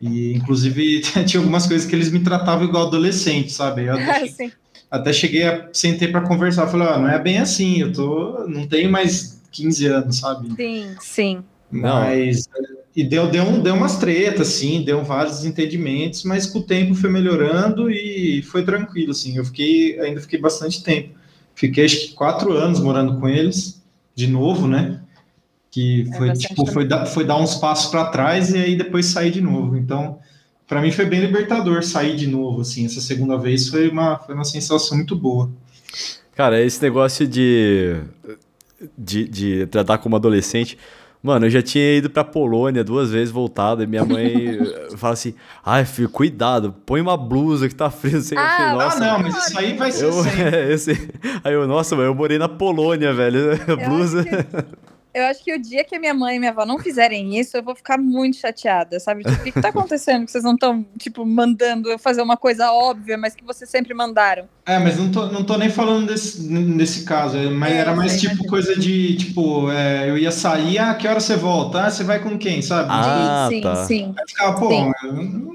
Speaker 3: E inclusive tinha algumas coisas que eles me tratavam igual adolescente, sabe? Eu até, cheguei, até cheguei a sentei para conversar, falei, ah, não é bem assim, eu tô, não tenho mais 15 anos, sabe?
Speaker 2: Sim, sim.
Speaker 3: Mas e deu, deu, deu umas tretas, assim, deu vários desentendimentos, mas com o tempo foi melhorando e foi tranquilo, assim. Eu fiquei, ainda fiquei bastante tempo. Fiquei acho que quatro anos morando com eles, de novo, né? Que é foi, é tipo, foi dar, foi dar uns passos para trás e aí depois sair de novo. Então, para mim foi bem libertador sair de novo, assim. Essa segunda vez foi uma, foi uma sensação muito boa.
Speaker 1: Cara, esse negócio de, de, de tratar como adolescente Mano, eu já tinha ido pra Polônia duas vezes voltado, e minha mãe fala assim: ai, filho, cuidado, põe uma blusa que tá frio. Assim,
Speaker 3: ah, nossa, ah, não, mas isso aí vai ser
Speaker 1: eu, é, esse, Aí eu, nossa, eu morei na Polônia, velho. blusa.
Speaker 2: Eu acho que o dia que a minha mãe e minha avó não fizerem isso, eu vou ficar muito chateada, sabe? Tipo, o que, que tá acontecendo? Que vocês não estão, tipo, mandando eu fazer uma coisa óbvia, mas que vocês sempre mandaram.
Speaker 3: É, mas não tô, não tô nem falando desse, nesse caso, é, mas é, era mais sei, tipo mas... coisa de, tipo, é, eu ia sair, ah, que hora você volta? Ah, você vai com quem, sabe?
Speaker 2: Ah, sim, tá. sim.
Speaker 3: Aí ficava, pô, sim. eu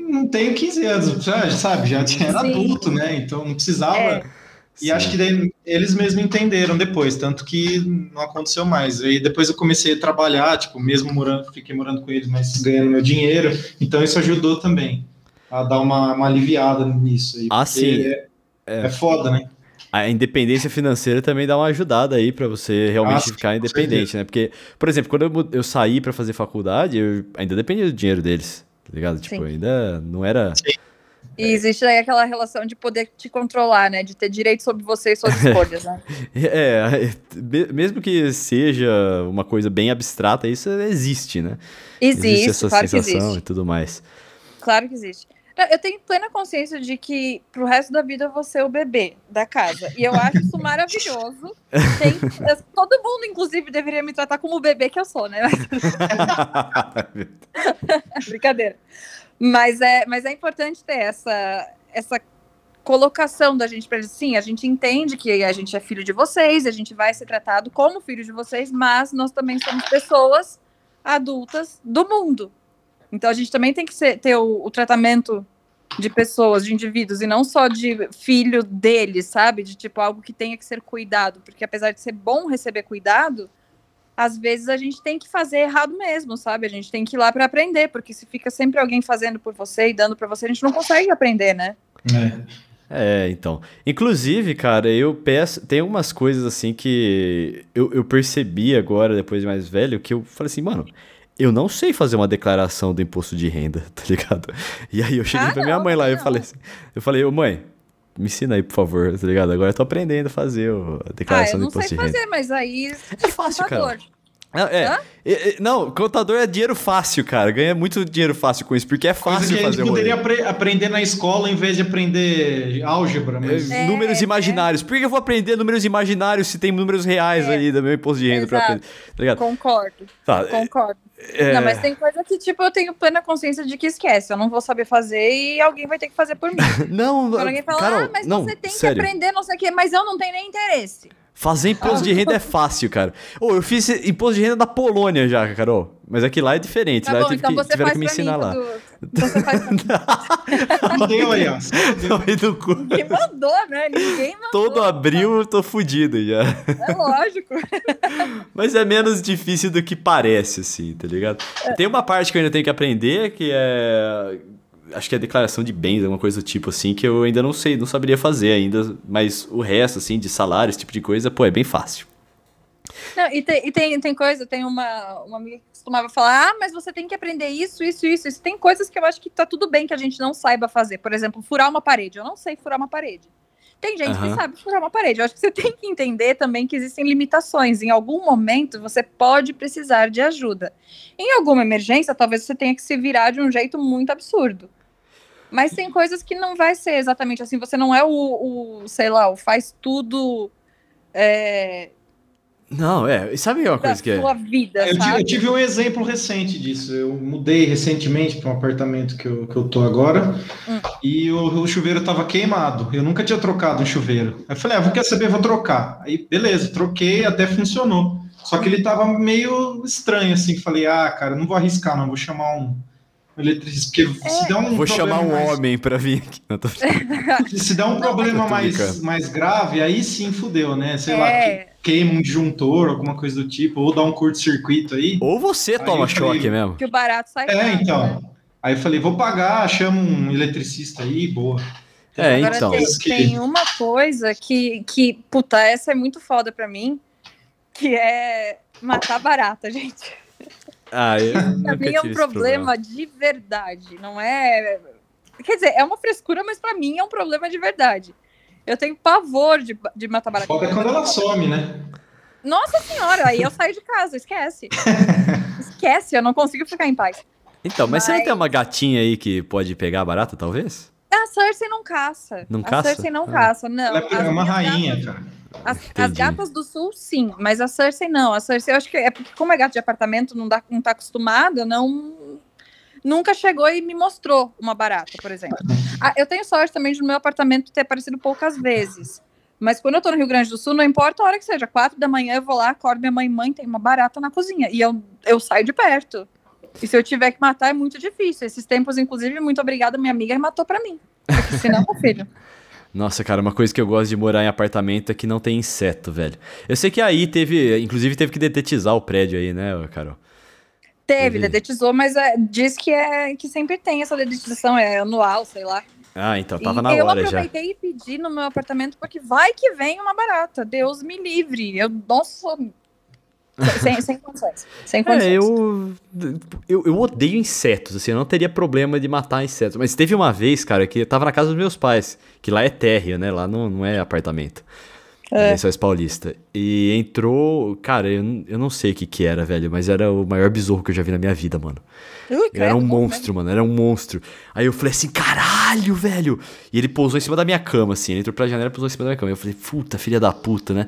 Speaker 3: não tenho 15 anos, sabe? Já era sim. adulto, né? Então não precisava... É e Sim. acho que daí, eles mesmos entenderam depois, tanto que não aconteceu mais. E depois eu comecei a trabalhar, tipo, mesmo morando, fiquei morando com eles, mas ganhando meu dinheiro. Então isso ajudou também a dar uma, uma aliviada nisso. Aí,
Speaker 1: ah, sim.
Speaker 3: É, é, é foda, né?
Speaker 1: A independência financeira também dá uma ajudada aí para você realmente ah, ficar independente, né? Porque, por exemplo, quando eu, eu saí para fazer faculdade, eu ainda dependia do dinheiro deles, tá ligado? Tipo, sim. ainda não era. Sim
Speaker 2: e existe aí aquela relação de poder te controlar, né? De ter direito sobre você e suas escolhas, né?
Speaker 1: É, mesmo que seja uma coisa bem abstrata, isso existe, né?
Speaker 2: Existe, existe essa claro sensação que existe.
Speaker 1: e tudo mais.
Speaker 2: Claro que existe. Eu tenho plena consciência de que pro resto da vida eu vou ser o bebê da casa. E eu acho isso maravilhoso. Tem, todo mundo, inclusive, deveria me tratar como o bebê que eu sou, né? Brincadeira. Mas é, mas é importante ter essa, essa colocação da gente para eles. Sim, a gente entende que a gente é filho de vocês, a gente vai ser tratado como filho de vocês, mas nós também somos pessoas adultas do mundo. Então a gente também tem que ser, ter o, o tratamento de pessoas, de indivíduos, e não só de filho deles, sabe? De tipo algo que tenha que ser cuidado, porque apesar de ser bom receber cuidado, às vezes a gente tem que fazer errado mesmo, sabe? A gente tem que ir lá para aprender, porque se fica sempre alguém fazendo por você e dando para você, a gente não consegue aprender, né?
Speaker 1: É. É, então. Inclusive, cara, eu peço. Tem algumas coisas assim que eu, eu percebi agora, depois de mais velho, que eu falei assim, mano, eu não sei fazer uma declaração do imposto de renda, tá ligado? E aí eu cheguei ah, pra minha mãe lá e eu falei assim, eu falei, ô mãe, me ensina aí, por favor, tá ligado? Agora eu tô aprendendo a fazer a declaração ah, do imposto de renda.
Speaker 2: Eu não sei fazer, mas aí...
Speaker 1: É fácil, cara. Não, é, é, é, não, contador é dinheiro fácil, cara. Ganha muito dinheiro fácil com isso, porque é fácil Coisa que fazer. A gente
Speaker 3: poderia apre aprender na escola em vez de aprender álgebra. Mas...
Speaker 1: É, números é, imaginários. Por que eu vou aprender números imaginários se tem números reais aí do meu imposto de renda pra aprender? Tá
Speaker 2: Concordo. Tá. Concordo. Não, mas tem coisa que, tipo, eu tenho plena consciência de que esquece. Eu não vou saber fazer e alguém vai ter que fazer por mim.
Speaker 1: não,
Speaker 2: Quando alguém fala, Carol, ah, mas não, você tem sério. que aprender, não sei o quê, mas eu não tenho nem interesse.
Speaker 1: Fazer imposto de renda é fácil, cara. Oh, eu fiz imposto de renda da Polônia já, Carol. Mas aqui lá é diferente. Tá lá bom, eu tive então que, tiveram que me ensinar lá. Tudo. Então você faz
Speaker 3: pra Deu aí, ó.
Speaker 2: do cu. Ninguém mandou, né? Ninguém mandou.
Speaker 1: Todo abril eu tô fudido já.
Speaker 2: É lógico.
Speaker 1: Mas é menos difícil do que parece, assim, tá ligado? É. Tem uma parte que eu ainda tenho que aprender, que é acho que é declaração de bens, alguma coisa do tipo assim, que eu ainda não sei, não saberia fazer ainda, mas o resto, assim, de salário, esse tipo de coisa, pô, é bem fácil.
Speaker 2: Não, e tem, e tem, tem coisa, tem uma, uma amiga que costumava falar, ah, mas você tem que aprender isso, isso, isso, isso. Tem coisas que eu acho que tá tudo bem que a gente não saiba fazer. Por exemplo, furar uma parede. Eu não sei furar uma parede. Tem gente
Speaker 1: Aham.
Speaker 2: que sabe furar uma parede. Eu acho que você tem que entender também que existem limitações. Em algum momento você pode precisar de ajuda. Em alguma emergência, talvez você tenha que se virar de um jeito muito absurdo. Mas tem coisas que não vai ser exatamente assim. Você não é o, o sei lá, o faz tudo é,
Speaker 1: Não, é. E sabe uma
Speaker 2: da
Speaker 1: coisa que é?
Speaker 2: sua vida,
Speaker 3: Eu, ti-
Speaker 2: sabe?
Speaker 3: eu tive um exemplo recente disso. Eu mudei recentemente para um apartamento que eu, que eu tô agora
Speaker 2: Hum.
Speaker 3: e o, o chuveiro estava queimado. Eu nunca tinha trocado um chuveiro. Aí eu falei, ah, vou quer saber, vou trocar. Aí, beleza, troquei, até funcionou. Só que ele tava meio estranho, assim. Falei, ah, cara, não vou arriscar, não, vou chamar um eletricista. Porque se der um
Speaker 1: Vou chamar um
Speaker 3: mais-
Speaker 1: homem pra vir aqui. Não, tô...
Speaker 3: Se der um problema mais, mais grave, aí sim fudeu, né? Sei lá,
Speaker 2: É.
Speaker 3: que- queima um disjuntor, alguma coisa do tipo, ou dá um curto-circuito aí.
Speaker 1: Ou você toma
Speaker 3: eu falei-
Speaker 1: choque mesmo.
Speaker 2: Que o barato sai
Speaker 3: É,
Speaker 2: caro, né?
Speaker 3: então. Aí eu falei, vou pagar, chama um eletricista aí, boa.
Speaker 1: É,
Speaker 2: Agora
Speaker 1: então.
Speaker 2: tem, tem uma coisa que, que, puta, essa é muito foda pra mim, que é matar barata, gente.
Speaker 1: Ah, eu
Speaker 2: Pra mim é um
Speaker 1: esse
Speaker 2: problema de verdade, não é... Quer dizer, é uma frescura, mas pra mim é um problema de verdade. Eu tenho pavor de, de matar barata.
Speaker 3: Foda é quando ela some, né?
Speaker 2: Nossa senhora, aí eu saio de casa, esquece. esquece, eu não consigo ficar em paz.
Speaker 1: Então, mas, você não
Speaker 2: Mas-
Speaker 1: tem uma gatinha aí que pode pegar a barata, talvez?
Speaker 2: A Cersei não caça.
Speaker 1: Não
Speaker 2: a
Speaker 1: caça?
Speaker 2: Cersei não
Speaker 1: Ah.
Speaker 2: caça, não.
Speaker 3: Ela é uma rainha,
Speaker 2: gatas-
Speaker 3: cara.
Speaker 2: As, as gatas do sul, sim, mas a Cersei não. A Cersei, eu acho que é porque, como é gato de apartamento, não, dá, não tá acostumada, não. Nunca chegou e me mostrou uma barata, por exemplo. Ah, eu tenho sorte também de no meu apartamento ter aparecido poucas vezes. Mas quando eu tô no Rio Grande do Sul, não importa a hora que seja, quatro da manhã eu vou lá, acordo minha mãe, mãe, tem uma barata na cozinha. E eu, eu saio de perto. E se eu tiver que matar, é muito difícil. Esses tempos, inclusive, muito obrigada, minha amiga matou pra mim. Porque senão, meu filho.
Speaker 1: Nossa, cara, uma coisa que eu gosto de morar em apartamento é que não tem inseto, velho. Eu sei que aí teve, inclusive teve que detetizar o prédio aí, né, Carol?
Speaker 2: Teve,
Speaker 1: Teve.
Speaker 2: dedetizou, mas é, diz que é que sempre tem essa dedetização, é anual, sei lá.
Speaker 1: Ah, então tava
Speaker 2: e
Speaker 1: na
Speaker 2: eu
Speaker 1: hora já.
Speaker 2: aproveitei e pedi no meu apartamento porque vai que vem uma barata. Deus me livre. Eu nossa. Sem, sem condições. Sem condições.
Speaker 1: É, eu, eu. Eu odeio insetos, assim, eu não teria problema de matar insetos. Mas teve uma vez, cara, que eu tava na casa dos meus pais, que lá é térrea, né? Lá não, não é apartamento. É. Lençóis Paulista. E entrou. Cara, eu, não- eu não sei o que que era, velho, mas era o maior besouro que eu já vi na minha vida, mano.
Speaker 2: Ui,
Speaker 1: era um
Speaker 2: bom,
Speaker 1: monstro, mano. Era um monstro. Aí eu falei assim, caralho, velho. E ele pousou em cima da minha cama, assim. Ele entrou pela janela e pousou em cima da minha cama. Eu falei, puta, filha da puta, né?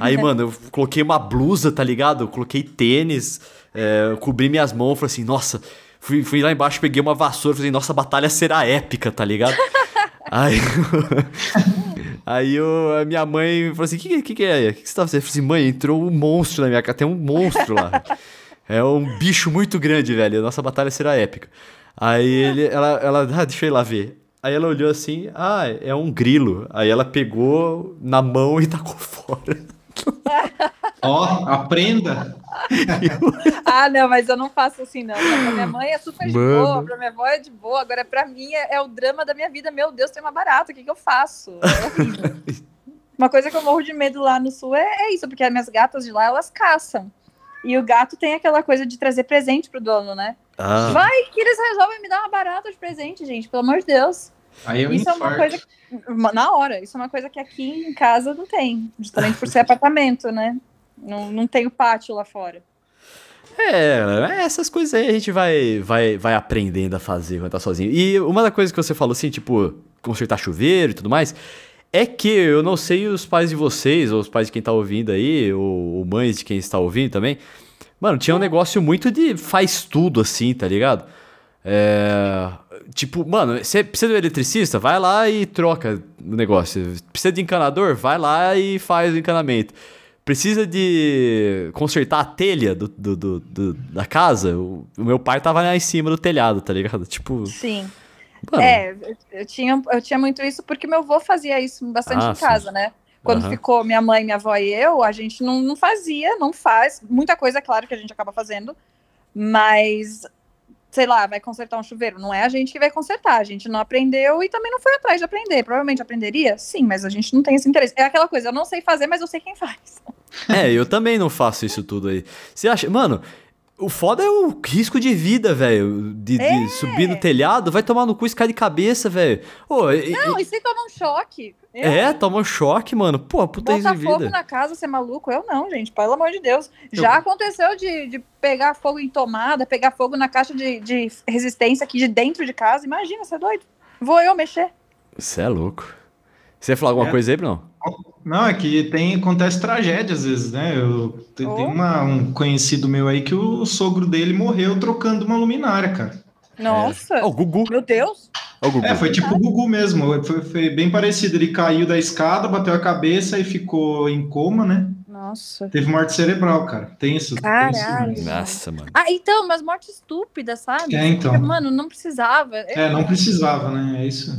Speaker 1: Aí, mano, eu coloquei uma blusa, tá ligado? Eu coloquei tênis, é, cobri minhas mãos. Falei assim, nossa. Fui, fui lá embaixo, peguei uma vassoura. Falei, nossa, a batalha será épica, tá ligado? Aí. Aí eu- a minha mãe falou assim: o que, que, que é? O que, que você tá fazendo? Eu falei assim, mãe, entrou um monstro na minha casa. Tem um monstro lá. É um bicho muito grande, velho. A nossa batalha será épica. Aí ele, ela, ela, ah, deixa eu ir lá ver. Aí ela olhou assim, ah, é um grilo. Aí ela pegou na mão e tacou fora.
Speaker 3: Ó, aprenda.
Speaker 2: Ah, não, mas eu não faço assim, não. Pra minha mãe é super de
Speaker 1: Mano.
Speaker 2: boa, pra minha avó é de boa. Agora, pra mim, é, é o drama da minha vida. Meu Deus, tem uma barata, o que, que eu faço? É horrível. uma coisa que eu morro de medo lá no sul é, é isso, porque as minhas gatas de lá, elas caçam. E o gato tem aquela coisa de trazer presente pro dono, né?
Speaker 1: Ah,
Speaker 2: Vai que eles resolvem me dar uma barata de presente, gente, pelo amor de Deus.
Speaker 3: Aí eu
Speaker 2: Isso é uma coisa que, na hora, isso é uma coisa que aqui em casa não tem, justamente por ser apartamento, né? Não, não tem o pátio lá fora.
Speaker 1: É, essas coisas aí a gente vai, vai, vai aprendendo a fazer quando tá sozinho. E uma das coisas que você falou assim, tipo, consertar chuveiro e tudo mais, é que eu não sei os pais de vocês, ou os pais de quem tá ouvindo aí, ou, ou mães de quem está ouvindo também. Mano, tinha um negócio muito de faz tudo assim, tá ligado? É, tipo, mano, você precisa de um eletricista? Vai lá e troca o negócio. Precisa de encanador? Vai lá e faz o encanamento. Precisa de consertar a telha do, do- do- do- da casa? O, o meu pai tava lá em cima do telhado, tá ligado? Tipo,
Speaker 2: Sim.
Speaker 1: mano,
Speaker 2: É, eu- eu tinha, eu tinha muito isso porque meu avô fazia isso bastante
Speaker 1: Ah,
Speaker 2: em
Speaker 1: sim.
Speaker 2: casa, né? Quando
Speaker 1: Aham.
Speaker 2: ficou minha mãe, minha avó e eu, a gente não, não fazia, não faz. Muita coisa, é claro, que a gente acaba fazendo, mas, sei lá, vai consertar um chuveiro. Não é a gente que vai consertar, a gente não aprendeu e também não foi atrás de aprender. Provavelmente aprenderia? Sim, mas a gente não tem esse interesse. É aquela coisa, eu não sei fazer, mas eu sei quem faz.
Speaker 1: É, eu também não faço isso tudo aí. Você acha, mano, O foda é o risco de vida, velho. De, de
Speaker 2: É.
Speaker 1: subir no telhado, vai tomar no cu e cair de cabeça, velho.
Speaker 2: Não,
Speaker 1: e-
Speaker 2: e se toma um choque? Eu-
Speaker 1: é, toma um choque, mano. Pô, puta
Speaker 2: Botar
Speaker 1: de
Speaker 2: fogo
Speaker 1: vida.
Speaker 2: na casa, ser maluco? Eu não, gente. Pelo amor de Deus.
Speaker 3: Eu-
Speaker 2: Já aconteceu de, de pegar fogo em tomada, pegar fogo na caixa de, de resistência aqui de dentro de casa. Imagina, você é doido? Vou eu mexer.
Speaker 1: Você é louco. Você ia falar alguma
Speaker 3: É.
Speaker 1: coisa aí, Bruno?
Speaker 3: Não, é que tem, acontece tragédia às vezes, né? Eu te-
Speaker 2: Oh.
Speaker 3: tem uma- um conhecido meu aí que o sogro dele morreu trocando uma luminária, cara.
Speaker 2: Nossa.
Speaker 1: O Gugu.
Speaker 2: Meu Deus.
Speaker 1: O Gugu.
Speaker 3: É, foi tipo o Gugu mesmo. Foi, foi bem parecido. Ele caiu da escada, bateu a cabeça e ficou em coma, né?
Speaker 2: Nossa.
Speaker 3: Teve morte cerebral, cara. Tem isso. tem
Speaker 2: Caralho.
Speaker 1: Nossa, mano.
Speaker 2: Ah, então, mas morte estúpida, sabe?
Speaker 3: É, então.
Speaker 2: Porque, Mano, não precisava.
Speaker 3: É, não precisava, né? É isso.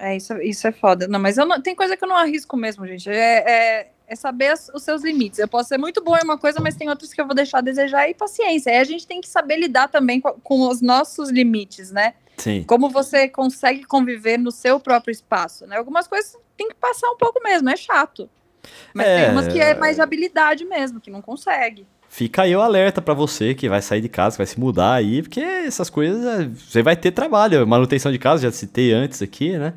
Speaker 2: É, isso, isso é foda. Não, mas eu não, tem coisa que eu não arrisco mesmo, gente. É, é, é saber as- os seus limites. Eu posso ser muito bom em uma coisa, mas tem outras que eu vou deixar a desejar e paciência. Aí a gente tem que saber lidar também com, com os nossos limites, né?
Speaker 1: Sim.
Speaker 2: Como você consegue conviver no seu próprio espaço, né? Algumas coisas tem que passar um pouco mesmo, é chato. Mas
Speaker 1: É.
Speaker 2: tem umas que é mais de habilidade mesmo, que não consegue.
Speaker 1: Fica aí o alerta pra você que vai sair de casa, que vai se mudar aí, porque essas coisas é, você vai ter trabalho. Manutenção de casa, já citei antes aqui, né?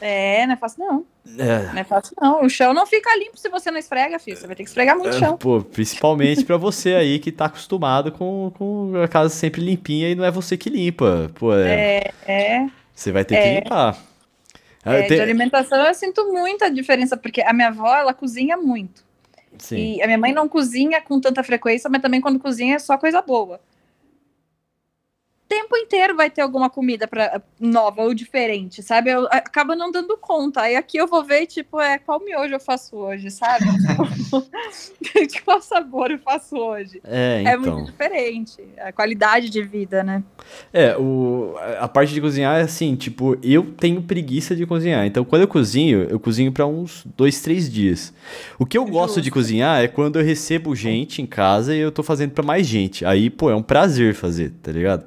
Speaker 2: É, não é fácil não.
Speaker 1: É,
Speaker 2: Não é fácil não. O chão não fica limpo se você não esfrega, filho. Você vai ter que esfregar muito o chão.
Speaker 1: Pô, principalmente pra você aí que tá acostumado com, com a casa sempre limpinha e não é você que limpa. Pô, é,
Speaker 2: É,
Speaker 1: você vai ter
Speaker 2: é.
Speaker 1: que limpar. Ah,
Speaker 2: é,
Speaker 1: tem-
Speaker 2: de alimentação eu sinto muita diferença, porque a minha avó, ela cozinha muito.
Speaker 1: Sim.
Speaker 2: E a minha mãe não cozinha com tanta frequência, mas também quando cozinha é só coisa boa. O tempo inteiro vai ter alguma comida pra, nova ou diferente, sabe? Eu a- acaba não dando conta. Aí aqui eu vou ver, tipo, é qual miojo eu faço hoje, sabe? de qual sabor eu faço hoje.
Speaker 1: É,
Speaker 2: É
Speaker 1: então.
Speaker 2: muito diferente. A qualidade de vida, né?
Speaker 1: É, o, a parte de cozinhar é assim, tipo, eu tenho preguiça de cozinhar. Então, quando eu cozinho, eu cozinho pra uns dois, três dias. O que eu gosto de
Speaker 2: Justo.
Speaker 1: cozinhar é quando eu recebo gente em casa e eu tô fazendo pra mais gente. Aí, pô, é um prazer fazer, tá ligado?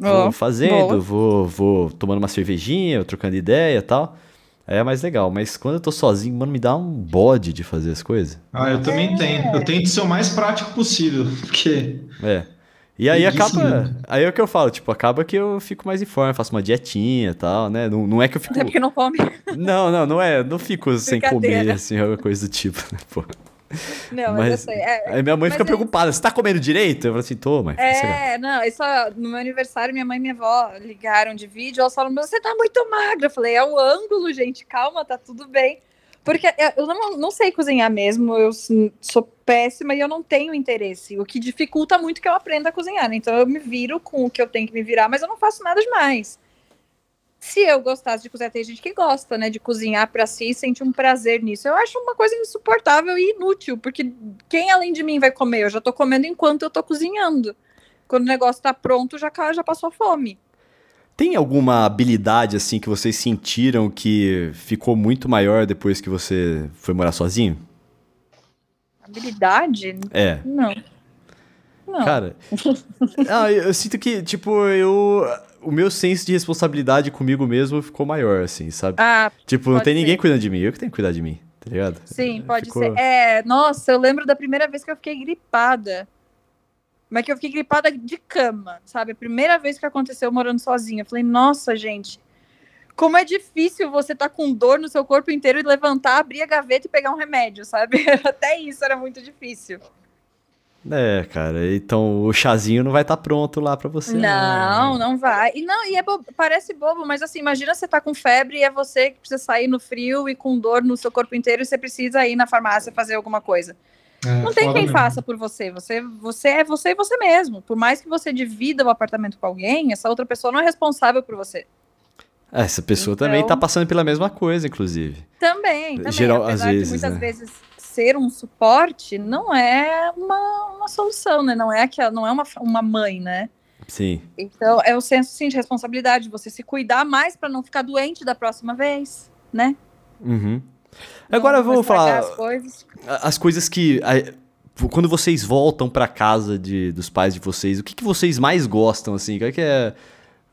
Speaker 1: Vou fazendo,
Speaker 2: boa.
Speaker 1: vou, vou tomando uma cervejinha, trocando ideia e tal. Aí é mais legal. Mas quando eu tô sozinho, mano, me dá um bode de fazer as coisas.
Speaker 3: Ah, eu também
Speaker 2: É.
Speaker 3: tenho. Eu tento ser o mais prático possível, porque
Speaker 1: É. E aí acaba.
Speaker 3: mesmo.
Speaker 1: Aí é o que eu falo, tipo, acaba que eu fico mais em forma, faço uma dietinha e tal, né? Não, não é que eu fico.
Speaker 2: Até porque não come.
Speaker 1: Não, não, não é. Não fico sem comer, assim, alguma coisa do tipo, né? Pô.
Speaker 2: Não, mas,
Speaker 1: Mas-
Speaker 2: eu sei. É,
Speaker 1: Aí minha mãe fica
Speaker 2: é
Speaker 1: preocupada, você tá comendo direito? Eu falo assim, tô, mãe. lá.
Speaker 2: É, não, isso no meu aniversário, minha mãe e minha avó ligaram de vídeo, elas falaram, você tá muito magra. Eu falei, é o ângulo, gente, calma, tá tudo bem. Porque eu- não, não sei cozinhar mesmo, eu sou péssima e eu não tenho interesse, o que dificulta muito que eu aprenda a cozinhar. né? Então eu me viro com o que eu tenho que me virar, mas eu não faço nada demais. Se eu gostasse de cozinhar, tem gente que gosta, né, de cozinhar pra si e sente um prazer nisso. Eu acho uma coisa insuportável e inútil, porque quem além de mim vai comer? Eu já tô comendo enquanto eu tô cozinhando. Quando o negócio tá pronto, já, já passou fome.
Speaker 1: Tem alguma habilidade, assim, que vocês sentiram que ficou muito maior depois que você foi morar sozinho?
Speaker 2: Habilidade?
Speaker 1: É.
Speaker 2: Não. Não.
Speaker 1: Cara, ah, eu, eu sinto que, tipo, eu. O meu senso de responsabilidade comigo mesmo ficou maior, assim, sabe?
Speaker 2: ah,
Speaker 1: tipo, não tem ninguém
Speaker 2: ser.
Speaker 1: cuidando de mim, eu que tenho que cuidar de mim, tá ligado?
Speaker 2: sim, pode
Speaker 1: Ficou-
Speaker 2: ser. É, nossa, eu lembro da primeira vez que eu fiquei gripada. Mas que eu fiquei gripada de cama, sabe? A primeira vez que aconteceu morando sozinha. Eu falei, nossa, gente, como é difícil você tá com dor no seu corpo inteiro e levantar, abrir a gaveta e pegar um remédio, sabe? Até isso era muito difícil.
Speaker 1: É, cara, então o chazinho não vai estar pronto lá pra você.
Speaker 2: Não, não vai. E não, e é bo- parece bobo, mas assim, imagina você tá com febre e é você que precisa sair no frio e com dor no seu corpo inteiro e você precisa ir na farmácia fazer alguma coisa.
Speaker 3: é,
Speaker 2: Não tem quem
Speaker 3: mesmo.
Speaker 2: faça por você. Você, você é você e você mesmo. Por mais que você divida o apartamento com alguém, essa outra pessoa não é responsável por você.
Speaker 1: É, Essa pessoa
Speaker 2: Então-
Speaker 1: também tá passando pela mesma coisa, inclusive.
Speaker 2: Também, também.
Speaker 1: Geral-
Speaker 2: apesar
Speaker 1: às
Speaker 2: de
Speaker 1: vezes,
Speaker 2: muitas
Speaker 1: né?
Speaker 2: vezes ser um suporte, não é uma, uma solução, né? Não é aquela, não é uma, uma mãe, né?
Speaker 1: Sim.
Speaker 2: Então, é o senso sim, de responsabilidade, você se cuidar mais para não ficar doente da próxima vez, né?
Speaker 1: Uhum. Agora
Speaker 2: não
Speaker 1: vamos falar
Speaker 2: As coisas.
Speaker 1: as coisas que. quando vocês voltam pra casa de, dos pais de vocês, o que, que vocês mais gostam, assim? Qual é que é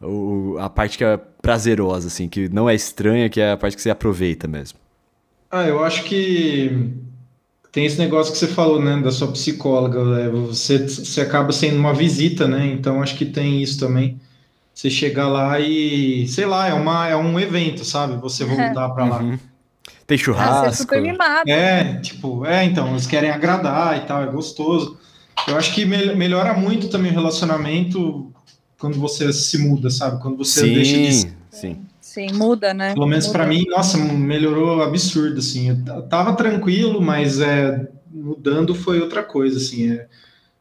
Speaker 1: o- a parte que é prazerosa, assim, que não é estranha, que é a parte que você aproveita mesmo?
Speaker 3: Ah, eu acho que tem esse negócio que você falou, né, da sua psicóloga, né, você, você acaba sendo uma visita, né, então acho que tem isso também. Você chega lá e, sei lá, é, uma, é um evento, sabe? Você voltar para lá. Uhum.
Speaker 1: Tem churrasco. Ah,
Speaker 2: super mimado.
Speaker 3: É, tipo, é, então, eles querem agradar e tal, é gostoso. Eu acho que me melhora muito também o relacionamento quando você se muda, sabe? Quando você
Speaker 1: sim,
Speaker 3: deixa
Speaker 1: de. Sim.
Speaker 2: Sim, muda, né?
Speaker 3: Pelo menos para mim, nossa, melhorou absurdo, assim. Eu tava tranquilo, mas é, mudando foi outra coisa, assim. É,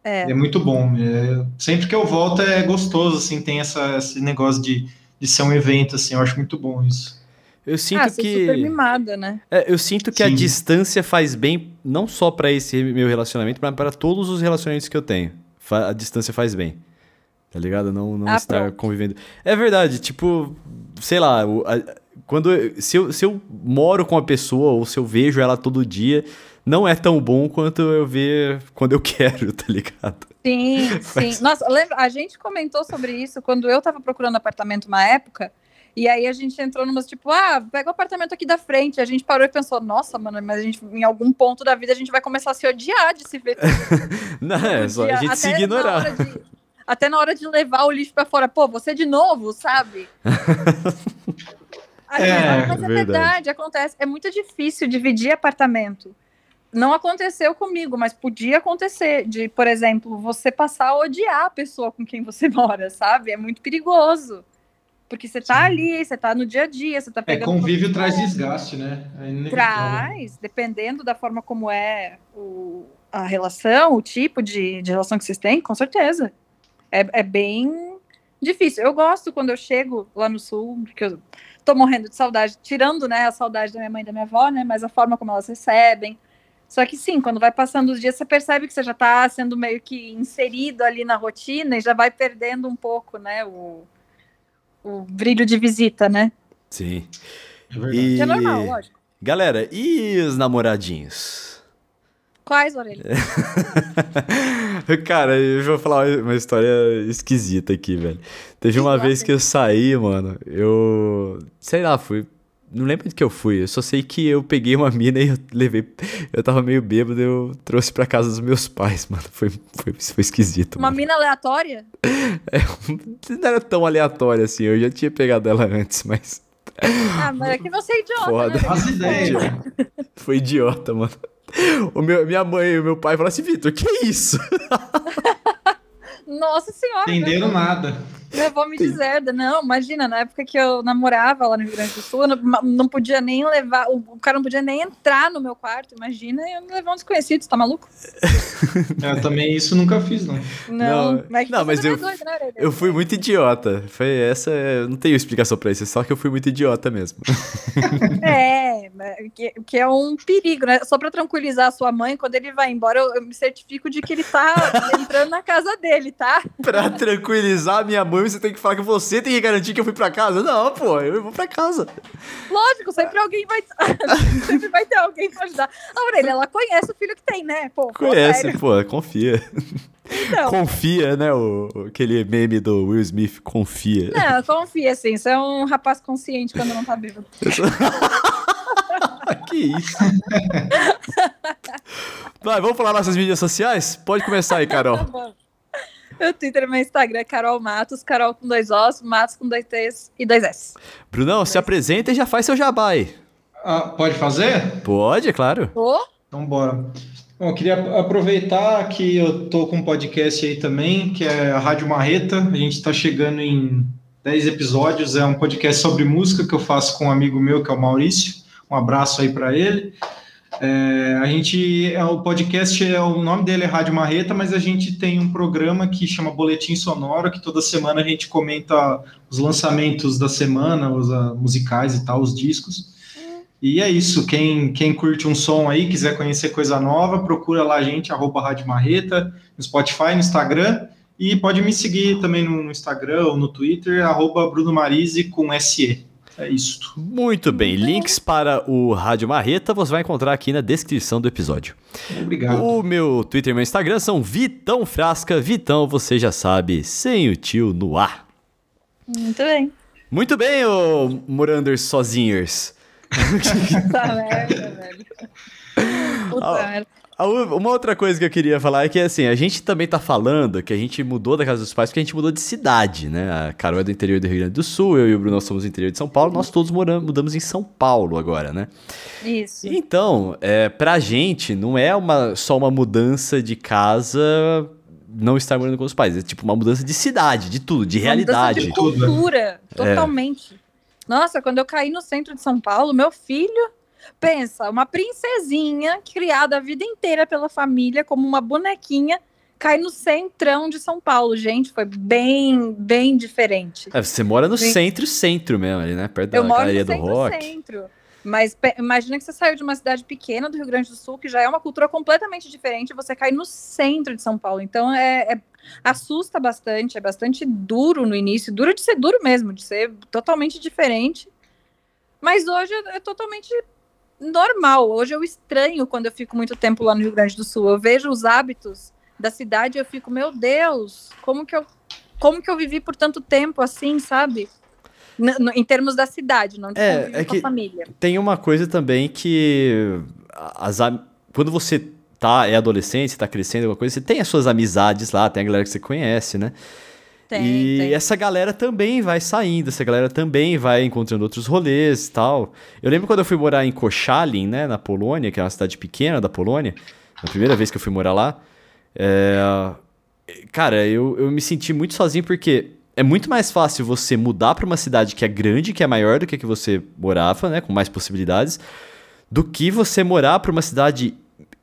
Speaker 3: é. é muito bom. É, sempre que eu volto é gostoso, assim, tem essa, esse negócio de, de ser um evento, assim. Eu acho muito bom isso.
Speaker 1: Eu sinto ah, que.
Speaker 2: Super mimada, né?
Speaker 1: É, eu sinto que Sim. a distância faz bem, não só para esse meu relacionamento, mas para todos os relacionamentos que eu tenho. A distância faz bem. Tá ligado? Não, não ah, estar pronto. convivendo. É verdade, tipo, sei lá, quando se, eu, se eu moro com a pessoa ou se eu vejo ela todo dia, não é tão bom quanto eu ver quando eu quero, tá ligado?
Speaker 2: Sim, Mas... sim. Nossa, lembra, a gente comentou sobre isso quando eu tava procurando apartamento uma época. E aí a gente entrou numa tipo, ah, pega o apartamento aqui da frente. A gente parou e pensou, nossa, mano, mas a gente, em algum ponto da vida a gente vai começar a se odiar de se ver.
Speaker 1: Não, é só a gente se ignorar.
Speaker 2: Até na hora de levar o lixo para fora. Pô, você de novo, sabe? é, mas é verdade. verdade, acontece. É muito difícil dividir apartamento. Não aconteceu comigo, mas podia acontecer. De, por exemplo, você passar a odiar a pessoa com quem você mora, sabe? É muito perigoso. Porque você tá Sim. ali, você tá no dia a dia, você tá é, pegando.
Speaker 3: É, convívio traz desgaste, né?
Speaker 2: É traz, dependendo da forma como é o, a relação, o tipo de, de relação que vocês têm, com certeza é, é bem difícil. Eu gosto quando eu chego lá no sul, porque eu tô morrendo de saudade, tirando né, a saudade da minha mãe e da minha avó, né? Mas a forma como elas recebem. Só que sim, quando vai passando os dias, você percebe que você já está sendo meio que inserido ali na rotina e já vai perdendo um pouco, né? O, o brilho de visita, né?
Speaker 1: Sim.
Speaker 2: É e... Que é normal, lógico.
Speaker 1: Galera, e os namoradinhos?
Speaker 2: Quais orelhas?
Speaker 1: Cara, eu vou falar uma história esquisita aqui, velho. Teve uma vez que eu saí, mano, eu. Sei lá, fui. Não lembro de que eu fui, eu só sei que eu peguei uma mina e eu levei. Eu tava meio bêbado e eu trouxe pra casa dos meus pais, mano. Foi, foi, foi esquisito.
Speaker 2: Uma
Speaker 1: mano.
Speaker 2: mina aleatória?
Speaker 1: É, não era tão aleatória assim, eu já tinha pegado ela antes, mas.
Speaker 2: Ah, mas é que você é idiota. Foda.
Speaker 3: Né?
Speaker 1: Foi idiota, mano. O meu, minha mãe e o meu pai falaram assim, Vitor, que é isso?
Speaker 2: Nossa senhora.
Speaker 3: Entenderam nada.
Speaker 2: Levou me dizer, não, imagina, na época que eu namorava lá no Rio Grande do Sul, não, não podia nem levar, o, o, cara não podia nem entrar no meu quarto, imagina, eu me levar um desconhecido, você tá maluco?
Speaker 3: Eu também isso nunca fiz, não.
Speaker 2: Não, não mas,
Speaker 1: não, mas eu, doido, né, eu fui muito idiota, foi essa, não tenho explicação pra isso, só que eu fui muito idiota mesmo.
Speaker 2: É, que, que é um perigo, né, só pra tranquilizar a sua mãe, quando ele vai embora, eu, eu me certifico de que ele tá entrando na casa dele, tá?
Speaker 1: Pra tranquilizar a minha mãe, você tem que falar que você tem que garantir que eu fui pra casa. Não, pô, eu vou pra casa.
Speaker 2: Lógico, sempre alguém vai. sempre vai ter alguém pra ajudar. A Aurélia, ela conhece o filho que tem, né? Pô,
Speaker 1: conhece, pô, confia. Então. Confia, né? O, aquele meme do Will Smith, confia.
Speaker 2: Não, confia, sim. Você é um rapaz consciente quando não tá bêbado.
Speaker 1: que isso? Vai, vamos falar nossas mídias sociais? Pode começar aí, Carol. tá bom.
Speaker 2: Meu Twitter e meu Instagram é Carol Matos, Carol com dois Os, Matos com dois T's e dois S.
Speaker 1: Brunão, dois se apresenta e já faz seu jabá aí.
Speaker 3: Ah, pode fazer?
Speaker 1: Pode, é claro.
Speaker 2: Oh.
Speaker 3: Então bora. Bom, eu queria aproveitar que eu tô com um podcast aí também, que é a Rádio Marreta. A gente está chegando em 10 episódios. É um podcast sobre música que eu faço com um amigo meu, que é o Maurício. Um abraço aí para ele. É, a gente, é, o podcast, é, o nome dele é Rádio Marreta, mas a gente tem um programa que chama Boletim Sonoro, que toda semana a gente comenta os lançamentos da semana, os uh, musicais e tal, os discos. E é isso, quem, quem curte um som aí, quiser conhecer coisa nova, procura lá a gente, arroba Rádio Marreta, no Spotify, no Instagram, e pode me seguir também no Instagram ou no Twitter, arroba Bruno Marise com SE. É isso.
Speaker 1: Muito bem. Links para o Rádio Marreta você vai encontrar aqui na descrição do episódio.
Speaker 3: Obrigado.
Speaker 1: O meu Twitter e meu Instagram são Vitão Frasca. Vitão, você já sabe, sem o tio no ar.
Speaker 2: Muito bem.
Speaker 1: Muito bem, ô Moranders sozinhos.
Speaker 2: tá merda, velho.
Speaker 1: Puta, uma outra coisa que eu queria falar é que, assim, a gente também tá falando que a gente mudou da casa dos pais porque a gente mudou de cidade, né? A Carol é do interior do Rio Grande do Sul, eu e o Bruno somos do interior de São Paulo, nós todos moramos, mudamos em São Paulo agora, né?
Speaker 2: Isso.
Speaker 1: Então, é, pra gente, não é uma, só uma mudança de casa não estar morando com os pais, é tipo uma mudança de cidade, de tudo, de uma realidade.
Speaker 2: de cultura, é. totalmente. É. Nossa, quando eu caí no centro de São Paulo, meu filho Pensa, uma princesinha criada a vida inteira pela família como uma bonequinha cai no centrão de São Paulo, gente. Foi bem, bem diferente.
Speaker 1: É, você mora no centro, centro mesmo, ali, né? Perto
Speaker 2: Eu
Speaker 1: da
Speaker 2: galeria
Speaker 1: do rock.
Speaker 2: Centro. Mas imagina que você saiu de uma cidade pequena do Rio Grande do Sul, que já é uma cultura completamente diferente, você cai no centro de São Paulo. Então é, é, assusta bastante, é bastante duro no início, duro de ser duro mesmo, de ser totalmente diferente. Mas hoje é totalmente normal. Hoje eu estranho quando eu fico muito tempo lá no Rio Grande do Sul. Eu vejo os hábitos da cidade e eu fico, meu Deus, como que eu, como que eu vivi por tanto tempo assim, sabe? N em termos da cidade, não de
Speaker 1: é, é
Speaker 2: que família.
Speaker 1: Tem uma coisa também que as, quando você tá, é adolescente, está crescendo, alguma coisa, você tem as suas amizades lá, tem a galera que você conhece, né? Tem, e tem. essa galera também vai saindo, essa galera também vai encontrando outros rolês e tal. Eu lembro quando eu fui morar em Koszalin, né, na Polônia, que é uma cidade pequena da Polônia, a primeira vez que eu fui morar lá. É... Cara, eu, eu me senti muito sozinho porque é muito mais fácil você mudar para uma cidade que é grande, que é maior do que a que você morava, né, com mais possibilidades, do que você morar para uma cidade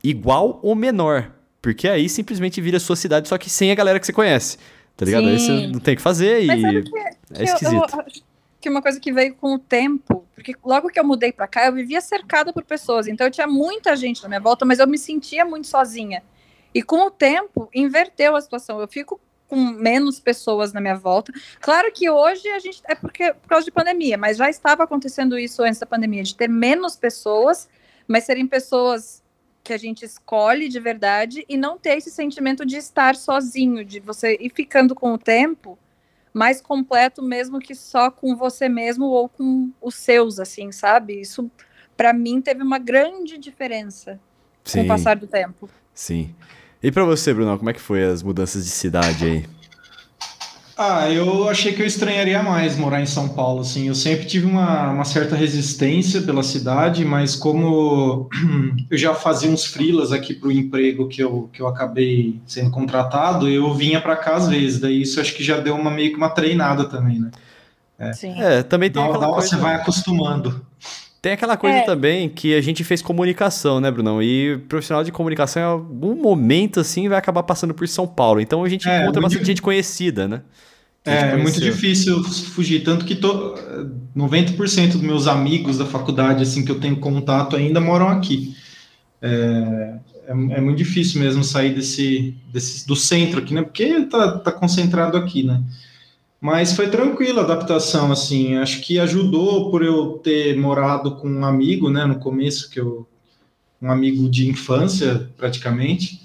Speaker 1: igual ou menor. Porque aí simplesmente vira sua cidade, só que sem a galera que você conhece. Tá ligado? Sim. Aí você não tem o que fazer Mas e que, é esquisito. Eu, eu,
Speaker 2: que uma coisa que veio com o tempo, porque logo que eu mudei para cá, eu vivia cercada por pessoas, então eu tinha muita gente na minha volta, mas eu me sentia muito sozinha. E com o tempo, inverteu a situação. Eu fico com menos pessoas na minha volta. Claro que hoje a gente é porque por causa de pandemia, mas já estava acontecendo isso antes da pandemia, de ter menos pessoas, mas serem pessoas que a gente escolhe de verdade e não ter esse sentimento de estar sozinho, de você ir ficando com o tempo mais completo mesmo que só com você mesmo ou com os seus, assim, sabe? Isso para mim teve uma grande diferença Sim. com o passar do tempo.
Speaker 1: Sim. E para você, Bruno, como é que foi as mudanças de cidade aí?
Speaker 3: Ah, eu achei que eu estranharia mais morar em São Paulo, assim. Eu sempre tive uma, uma certa resistência pela cidade, mas como eu já fazia uns frilas aqui para o emprego que eu, que eu acabei sendo contratado, eu vinha para cá às vezes. Daí isso acho que já deu uma meio que uma treinada também, né?
Speaker 1: É, Sim. é também tem
Speaker 3: aquela coisa... Você vai acostumando.
Speaker 1: Tem aquela coisa é. também que a gente fez comunicação, né, Brunão? E profissional de comunicação, em algum momento, assim, vai acabar passando por São Paulo. Então a gente é, encontra bastante gente conhecida, né?
Speaker 3: É, é muito difícil fugir, tanto que to, 90% dos meus amigos da faculdade, assim, que eu tenho contato ainda moram aqui. É, é, é, muito difícil mesmo sair desse, desse do centro aqui, né? Porque tá, tá concentrado aqui, né? Mas foi tranquilo a adaptação, assim. Acho que ajudou por eu ter morado com um amigo, né? No começo, que eu um amigo de infância, praticamente.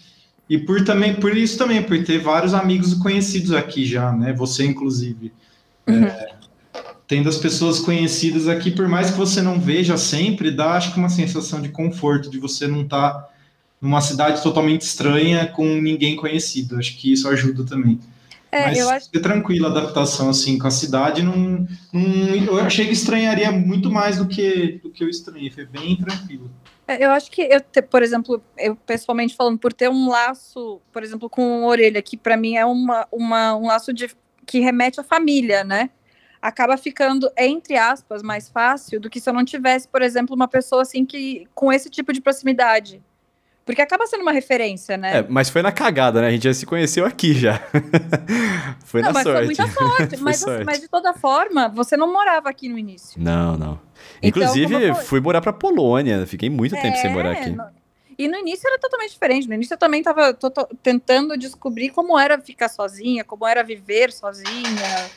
Speaker 3: E por também por isso também, por ter vários amigos conhecidos aqui já, né? Você, inclusive. Uhum. É, tendo as pessoas conhecidas aqui, por mais que você não veja sempre, dá acho que uma sensação de conforto, de você não estar tá numa cidade totalmente estranha com ninguém conhecido. Acho que isso ajuda também. É, Mas eu acho... é tranquila a adaptação assim com a cidade. Não, não, eu achei que estranharia muito mais do que, do que eu estranhei. Foi bem tranquilo.
Speaker 2: É, eu acho que eu, por exemplo, eu pessoalmente falando, por ter um laço, por exemplo, com orelha, que para mim é uma, uma, um laço de, que remete à família, né? Acaba ficando, entre aspas, mais fácil do que se eu não tivesse, por exemplo, uma pessoa assim que com esse tipo de proximidade. Porque acaba sendo uma referência, né?
Speaker 1: É, mas foi na cagada, né? A gente já se conheceu aqui já. foi não, na
Speaker 2: mas
Speaker 1: sorte.
Speaker 2: Foi muita sorte. mas, sorte. mas de toda forma, você não morava aqui no início.
Speaker 1: Não, não. Então, Inclusive, fui morar pra Polônia. Fiquei muito é, tempo sem morar aqui. No...
Speaker 2: E no início era totalmente diferente. No início eu também estava tentando descobrir como era ficar sozinha, como era viver sozinha,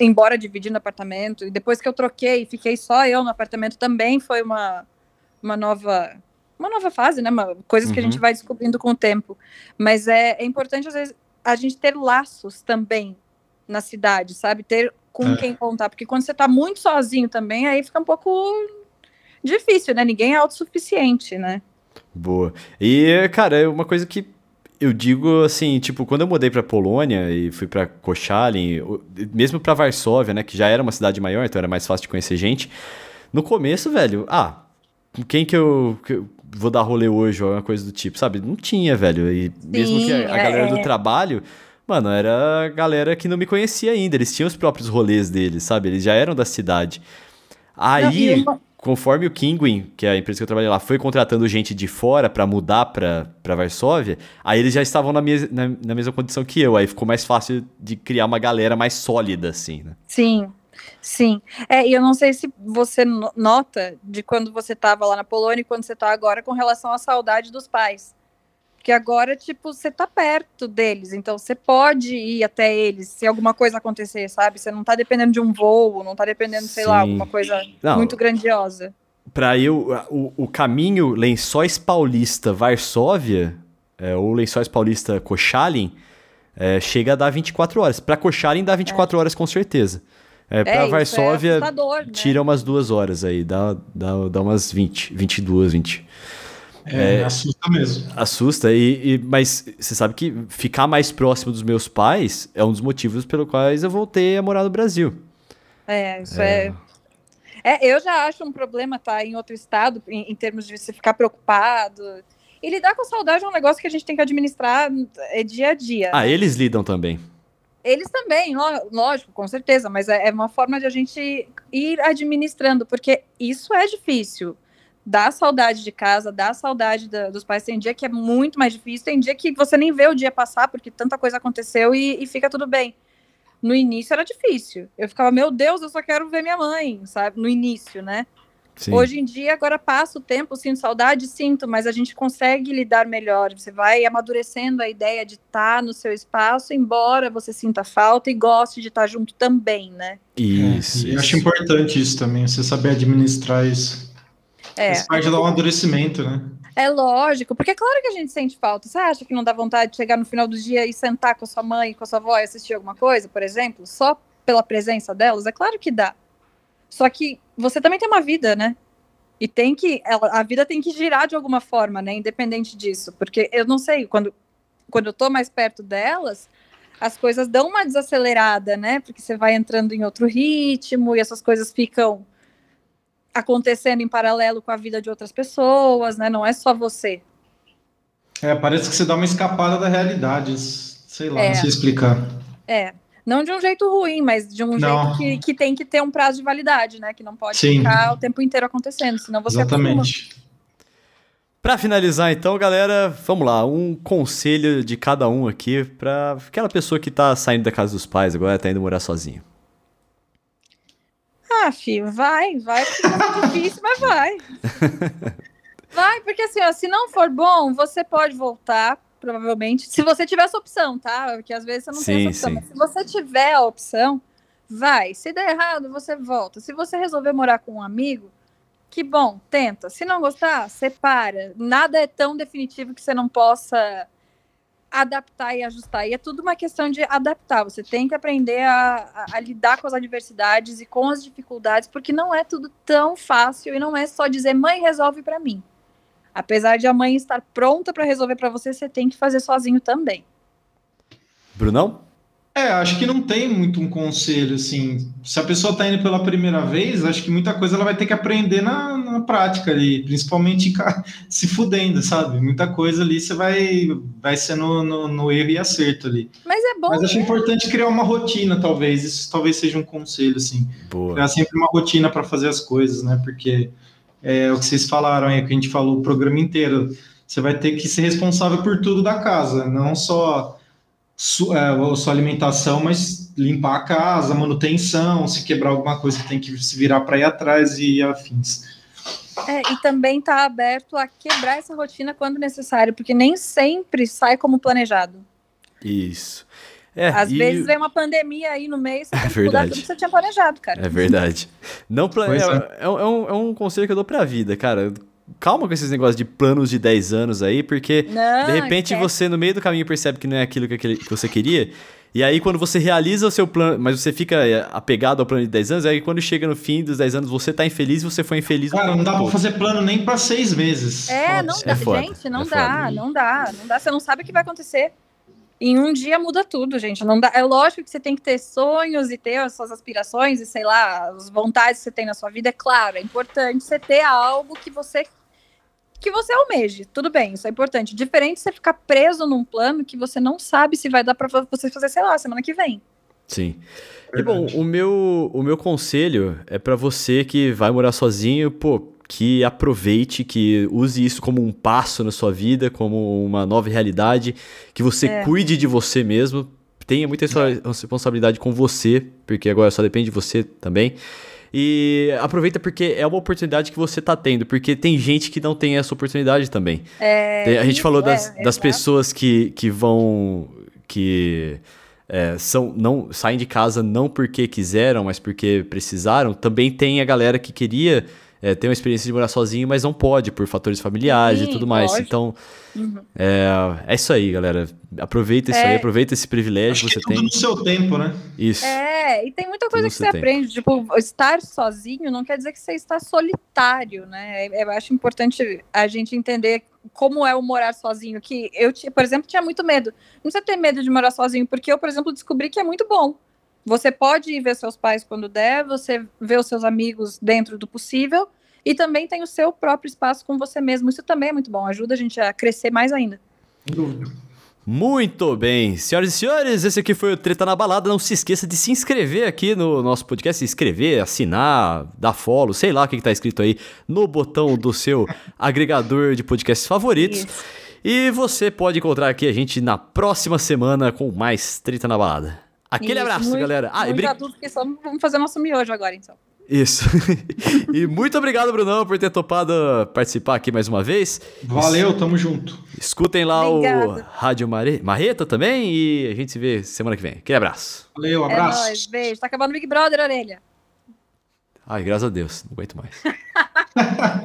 Speaker 2: embora dividindo apartamento. E depois que eu troquei, fiquei só eu no apartamento, também foi uma, uma nova uma nova fase, né? Uma, coisas uhum. que a gente uhum. vai descobrindo com o tempo. Mas é, é importante, às vezes, a gente ter laços também na cidade, sabe? Ter com é. quem contar. Porque quando você tá muito sozinho também, aí fica um pouco difícil, né? Ninguém é autossuficiente, né?
Speaker 1: Boa. E, cara, é uma coisa que eu digo assim, tipo, quando eu mudei pra Polônia e fui pra Koszalin, mesmo pra Varsóvia, né, que já era uma cidade maior, então era mais fácil de conhecer gente. No começo, velho, ah, quem que eu vou dar rolê hoje ou uma coisa do tipo, sabe? Não tinha, velho. E Sim, mesmo que a, a é, galera do é. trabalho, mano, era a galera que não me conhecia ainda. Eles tinham os próprios rolês deles, sabe? Eles já eram da cidade. Aí, não, conforme o Kinguin, que é a empresa que eu trabalhei lá, foi contratando gente de fora para mudar pra, pra Varsóvia, aí eles já estavam na, mes na, na, mesma condição que eu. Aí ficou mais fácil de criar uma galera mais sólida, assim, né?
Speaker 2: Sim. Sim, é, e eu não sei se você nota de quando você estava lá na Polônia e quando você está agora com relação à saudade dos pais. Porque agora, tipo, você tá perto deles, então você pode ir até eles se alguma coisa acontecer, sabe? Você não tá dependendo de um voo, não tá dependendo, sei Sim. lá, alguma coisa não. muito grandiosa.
Speaker 1: Pra eu, o, o caminho Lençóis Paulista Varsóvia, é, ou Lençóis Paulista Cochalin, é, chega a dar 24 horas. Pra Cochalin dá 24 é. horas com certeza. É, pra é, Varsóvia, é né? tira umas duas horas aí, dá, dá, dá umas 20, 22, 20.
Speaker 3: É, é, assusta mesmo.
Speaker 1: Assusta, e, e, mas você sabe que ficar mais próximo dos meus pais é um dos motivos pelo quais eu voltei a morar no Brasil.
Speaker 2: É, isso é. é... é eu já acho um problema estar tá, em outro estado, em, em, termos de você ficar preocupado. E lidar com saudade é um negócio que a gente tem que administrar é dia a dia.
Speaker 1: Ah, né? eles lidam também.
Speaker 2: Eles também, lógico, com certeza, mas é, é uma forma de a gente ir administrando, porque isso é difícil dá saudade de casa, dá saudade da, dos pais. Tem dia que é muito mais difícil, tem dia que você nem vê o dia passar porque tanta coisa aconteceu e, e fica tudo bem. No início era difícil. Eu ficava, meu Deus, eu só quero ver minha mãe, sabe? No início, né? Sim. Hoje em dia, agora passa o tempo, sinto saudade, sinto, mas a gente consegue lidar melhor. Você vai amadurecendo a ideia de estar tá no seu espaço, embora você sinta falta e goste de estar tá junto também, né?
Speaker 3: Isso. É, e isso. acho importante isso também, você saber administrar isso. É. Faz parte do amadurecimento, né?
Speaker 2: É lógico, porque é claro que a gente sente falta. Você acha que não dá vontade de chegar no final do dia e sentar com a sua mãe, com a sua avó e assistir alguma coisa, por exemplo, só pela presença delas? É claro que dá. Só que você também tem uma vida, né? E tem que. Ela, a vida tem que girar de alguma forma, né? Independente disso. Porque eu não sei, quando, quando eu tô mais perto delas, as coisas dão uma desacelerada, né? Porque você vai entrando em outro ritmo e essas coisas ficam acontecendo em paralelo com a vida de outras pessoas, né? Não é só você.
Speaker 3: É, parece que você dá uma escapada da realidade, sei lá, é. não sei explicar.
Speaker 2: É, não de um jeito ruim, mas de um não. jeito que, que tem que ter um prazo de validade, né? Que não pode Sim. ficar o tempo inteiro acontecendo, senão você
Speaker 3: Exatamente. Acostuma.
Speaker 1: Para finalizar, então, galera, vamos lá. Um conselho de cada um aqui para aquela pessoa que tá saindo da casa dos pais agora, tá indo morar sozinho.
Speaker 2: Ah, filho, vai, vai, porque é difícil, mas vai. Vai, porque assim, ó, se não for bom, você pode voltar, provavelmente. Se você tiver essa opção, tá? Porque às vezes você não sim, tem essa opção. Sim. Mas se você tiver a opção, vai. Se der errado, você volta. Se você resolver morar com um amigo, que bom, tenta. Se não gostar, separa. Nada é tão definitivo que você não possa adaptar e ajustar. E é tudo uma questão de adaptar. Você tem que aprender a, a, a, lidar com as adversidades e com as dificuldades, porque não é tudo tão fácil e não é só dizer mãe resolve para mim. Apesar de a mãe estar pronta para resolver para você, você tem que fazer sozinho também.
Speaker 1: Brunão?
Speaker 3: É, acho que não tem muito um conselho, assim. Se a pessoa está indo pela primeira vez, acho que muita coisa ela vai ter que aprender na, na prática ali, principalmente se fudendo, sabe? Muita coisa ali você vai, vai ser no, no, no erro e acerto ali.
Speaker 2: Mas é bom.
Speaker 3: Mas acho né? importante criar uma rotina, talvez. Isso talvez seja um conselho, assim. Boa. Criar sempre uma rotina para fazer as coisas, né? Porque é o que vocês falaram aí, que a gente falou o programa inteiro. Você vai ter que ser responsável por tudo da casa, não só su, é, sua alimentação, mas limpar a casa, manutenção, se quebrar alguma coisa, tem que se virar para ir atrás e afins.
Speaker 2: É, e também está aberto a quebrar essa rotina quando necessário, porque nem sempre sai como planejado.
Speaker 1: Isso.
Speaker 2: É, Às e... vezes vem uma pandemia aí no meio, você é tem que mudar tudo que você tinha planejado, cara.
Speaker 1: É verdade. Não plane... É, é, é, um, é um conselho que eu dou pra vida, cara calma com esses negócios de planos de 10 anos aí, porque
Speaker 2: Não,
Speaker 1: de repente
Speaker 2: esquece.
Speaker 1: você no meio do caminho percebe que não é aquilo que, aquele- que você queria. E aí, quando você realiza o seu plano, mas você fica é, apegado ao plano de 10 anos, aí quando chega no fim dos 10 anos, você tá infeliz e você foi infeliz.
Speaker 3: Cara, não dá pra fazer plano nem pra seis meses.
Speaker 2: É, não
Speaker 3: pra
Speaker 2: dá,
Speaker 1: É foda,
Speaker 2: gente, não
Speaker 1: é
Speaker 2: dá,
Speaker 1: foda.
Speaker 2: não dá, não dá. Você não sabe o que vai acontecer. Em um dia muda tudo, gente. Não dá. É lógico que você tem que ter sonhos e ter as suas aspirações e sei lá, as vontades que você tem na sua vida. É claro, é importante você ter algo que você que você almeje. Tudo bem, isso é importante. Diferente de você ficar preso num plano que você não sabe se vai dar pra você fazer, sei lá, semana que vem.
Speaker 1: Sim. E bom, o meu, o meu conselho é pra você que vai morar sozinho, pô, que aproveite, que use isso como um passo na sua vida, como uma nova realidade, que você
Speaker 2: É.
Speaker 1: cuide de você mesmo, tenha muita respo- responsabilidade com você, porque agora só depende de você também. E aproveita porque é uma oportunidade que você tá tendo, porque tem gente que não tem essa oportunidade também.
Speaker 2: É,
Speaker 1: a gente
Speaker 2: isso,
Speaker 1: falou
Speaker 2: é,
Speaker 1: das, das
Speaker 2: exato.
Speaker 1: pessoas que, que vão. que é, são, não, saem de casa não porque quiseram, mas porque precisaram. Também tem a galera que queria é, ter uma experiência de morar sozinho, mas não pode, por fatores familiares e
Speaker 2: Sim,
Speaker 1: tudo mais.
Speaker 2: lógico.
Speaker 1: Então,
Speaker 2: Uhum.
Speaker 1: é, é isso aí, galera. Aproveita isso
Speaker 2: É.
Speaker 1: aí, aproveita esse privilégio
Speaker 3: Acho
Speaker 1: que
Speaker 3: que
Speaker 1: você
Speaker 3: tudo
Speaker 1: tem.
Speaker 3: no seu tempo, né?
Speaker 1: Isso.
Speaker 2: É, e tem muita coisa
Speaker 1: Tudo
Speaker 2: que
Speaker 1: você
Speaker 2: você
Speaker 1: tem.
Speaker 2: aprende. Tipo, estar sozinho não quer dizer que você está solitário, né? Eu acho importante a gente entender como é o morar sozinho. Que eu, por exemplo, tinha muito medo. Não precisa ter medo de morar sozinho, porque eu, por exemplo, descobri que é muito bom. Você pode ir ver seus pais quando der, você vê os seus amigos dentro do possível, e também tem o seu próprio espaço com você mesmo. Isso também é muito bom, ajuda a gente a crescer mais ainda.
Speaker 1: Muito bem, senhoras e senhores, esse aqui foi o Treta na Balada. Não se esqueça de se inscrever aqui no nosso podcast, se inscrever, assinar, dar follow, sei lá o que, que tá escrito aí no botão do seu agregador de podcasts favoritos.
Speaker 2: Isso.
Speaker 1: E você pode encontrar aqui a gente na próxima semana com mais Treta na Balada. Aquele
Speaker 2: Isso,
Speaker 1: abraço,
Speaker 2: muito-
Speaker 1: galera. Ah, e
Speaker 2: muito
Speaker 1: bri-
Speaker 2: adulto que só vamos fazer nosso miojo agora, então.
Speaker 1: Isso. e muito obrigado, Brunão, por ter topado participar aqui mais uma vez.
Speaker 3: Valeu, tamo junto.
Speaker 1: Escutem lá o
Speaker 2: Obrigada.
Speaker 1: Rádio Mare... Marreta também e a gente se vê semana que vem. Aquele abraço.
Speaker 3: Valeu,
Speaker 2: É
Speaker 3: abraço.
Speaker 2: nóis, beijo. Tá acabando o Big Brother, orelha.
Speaker 1: Ai, graças a Deus, não aguento mais.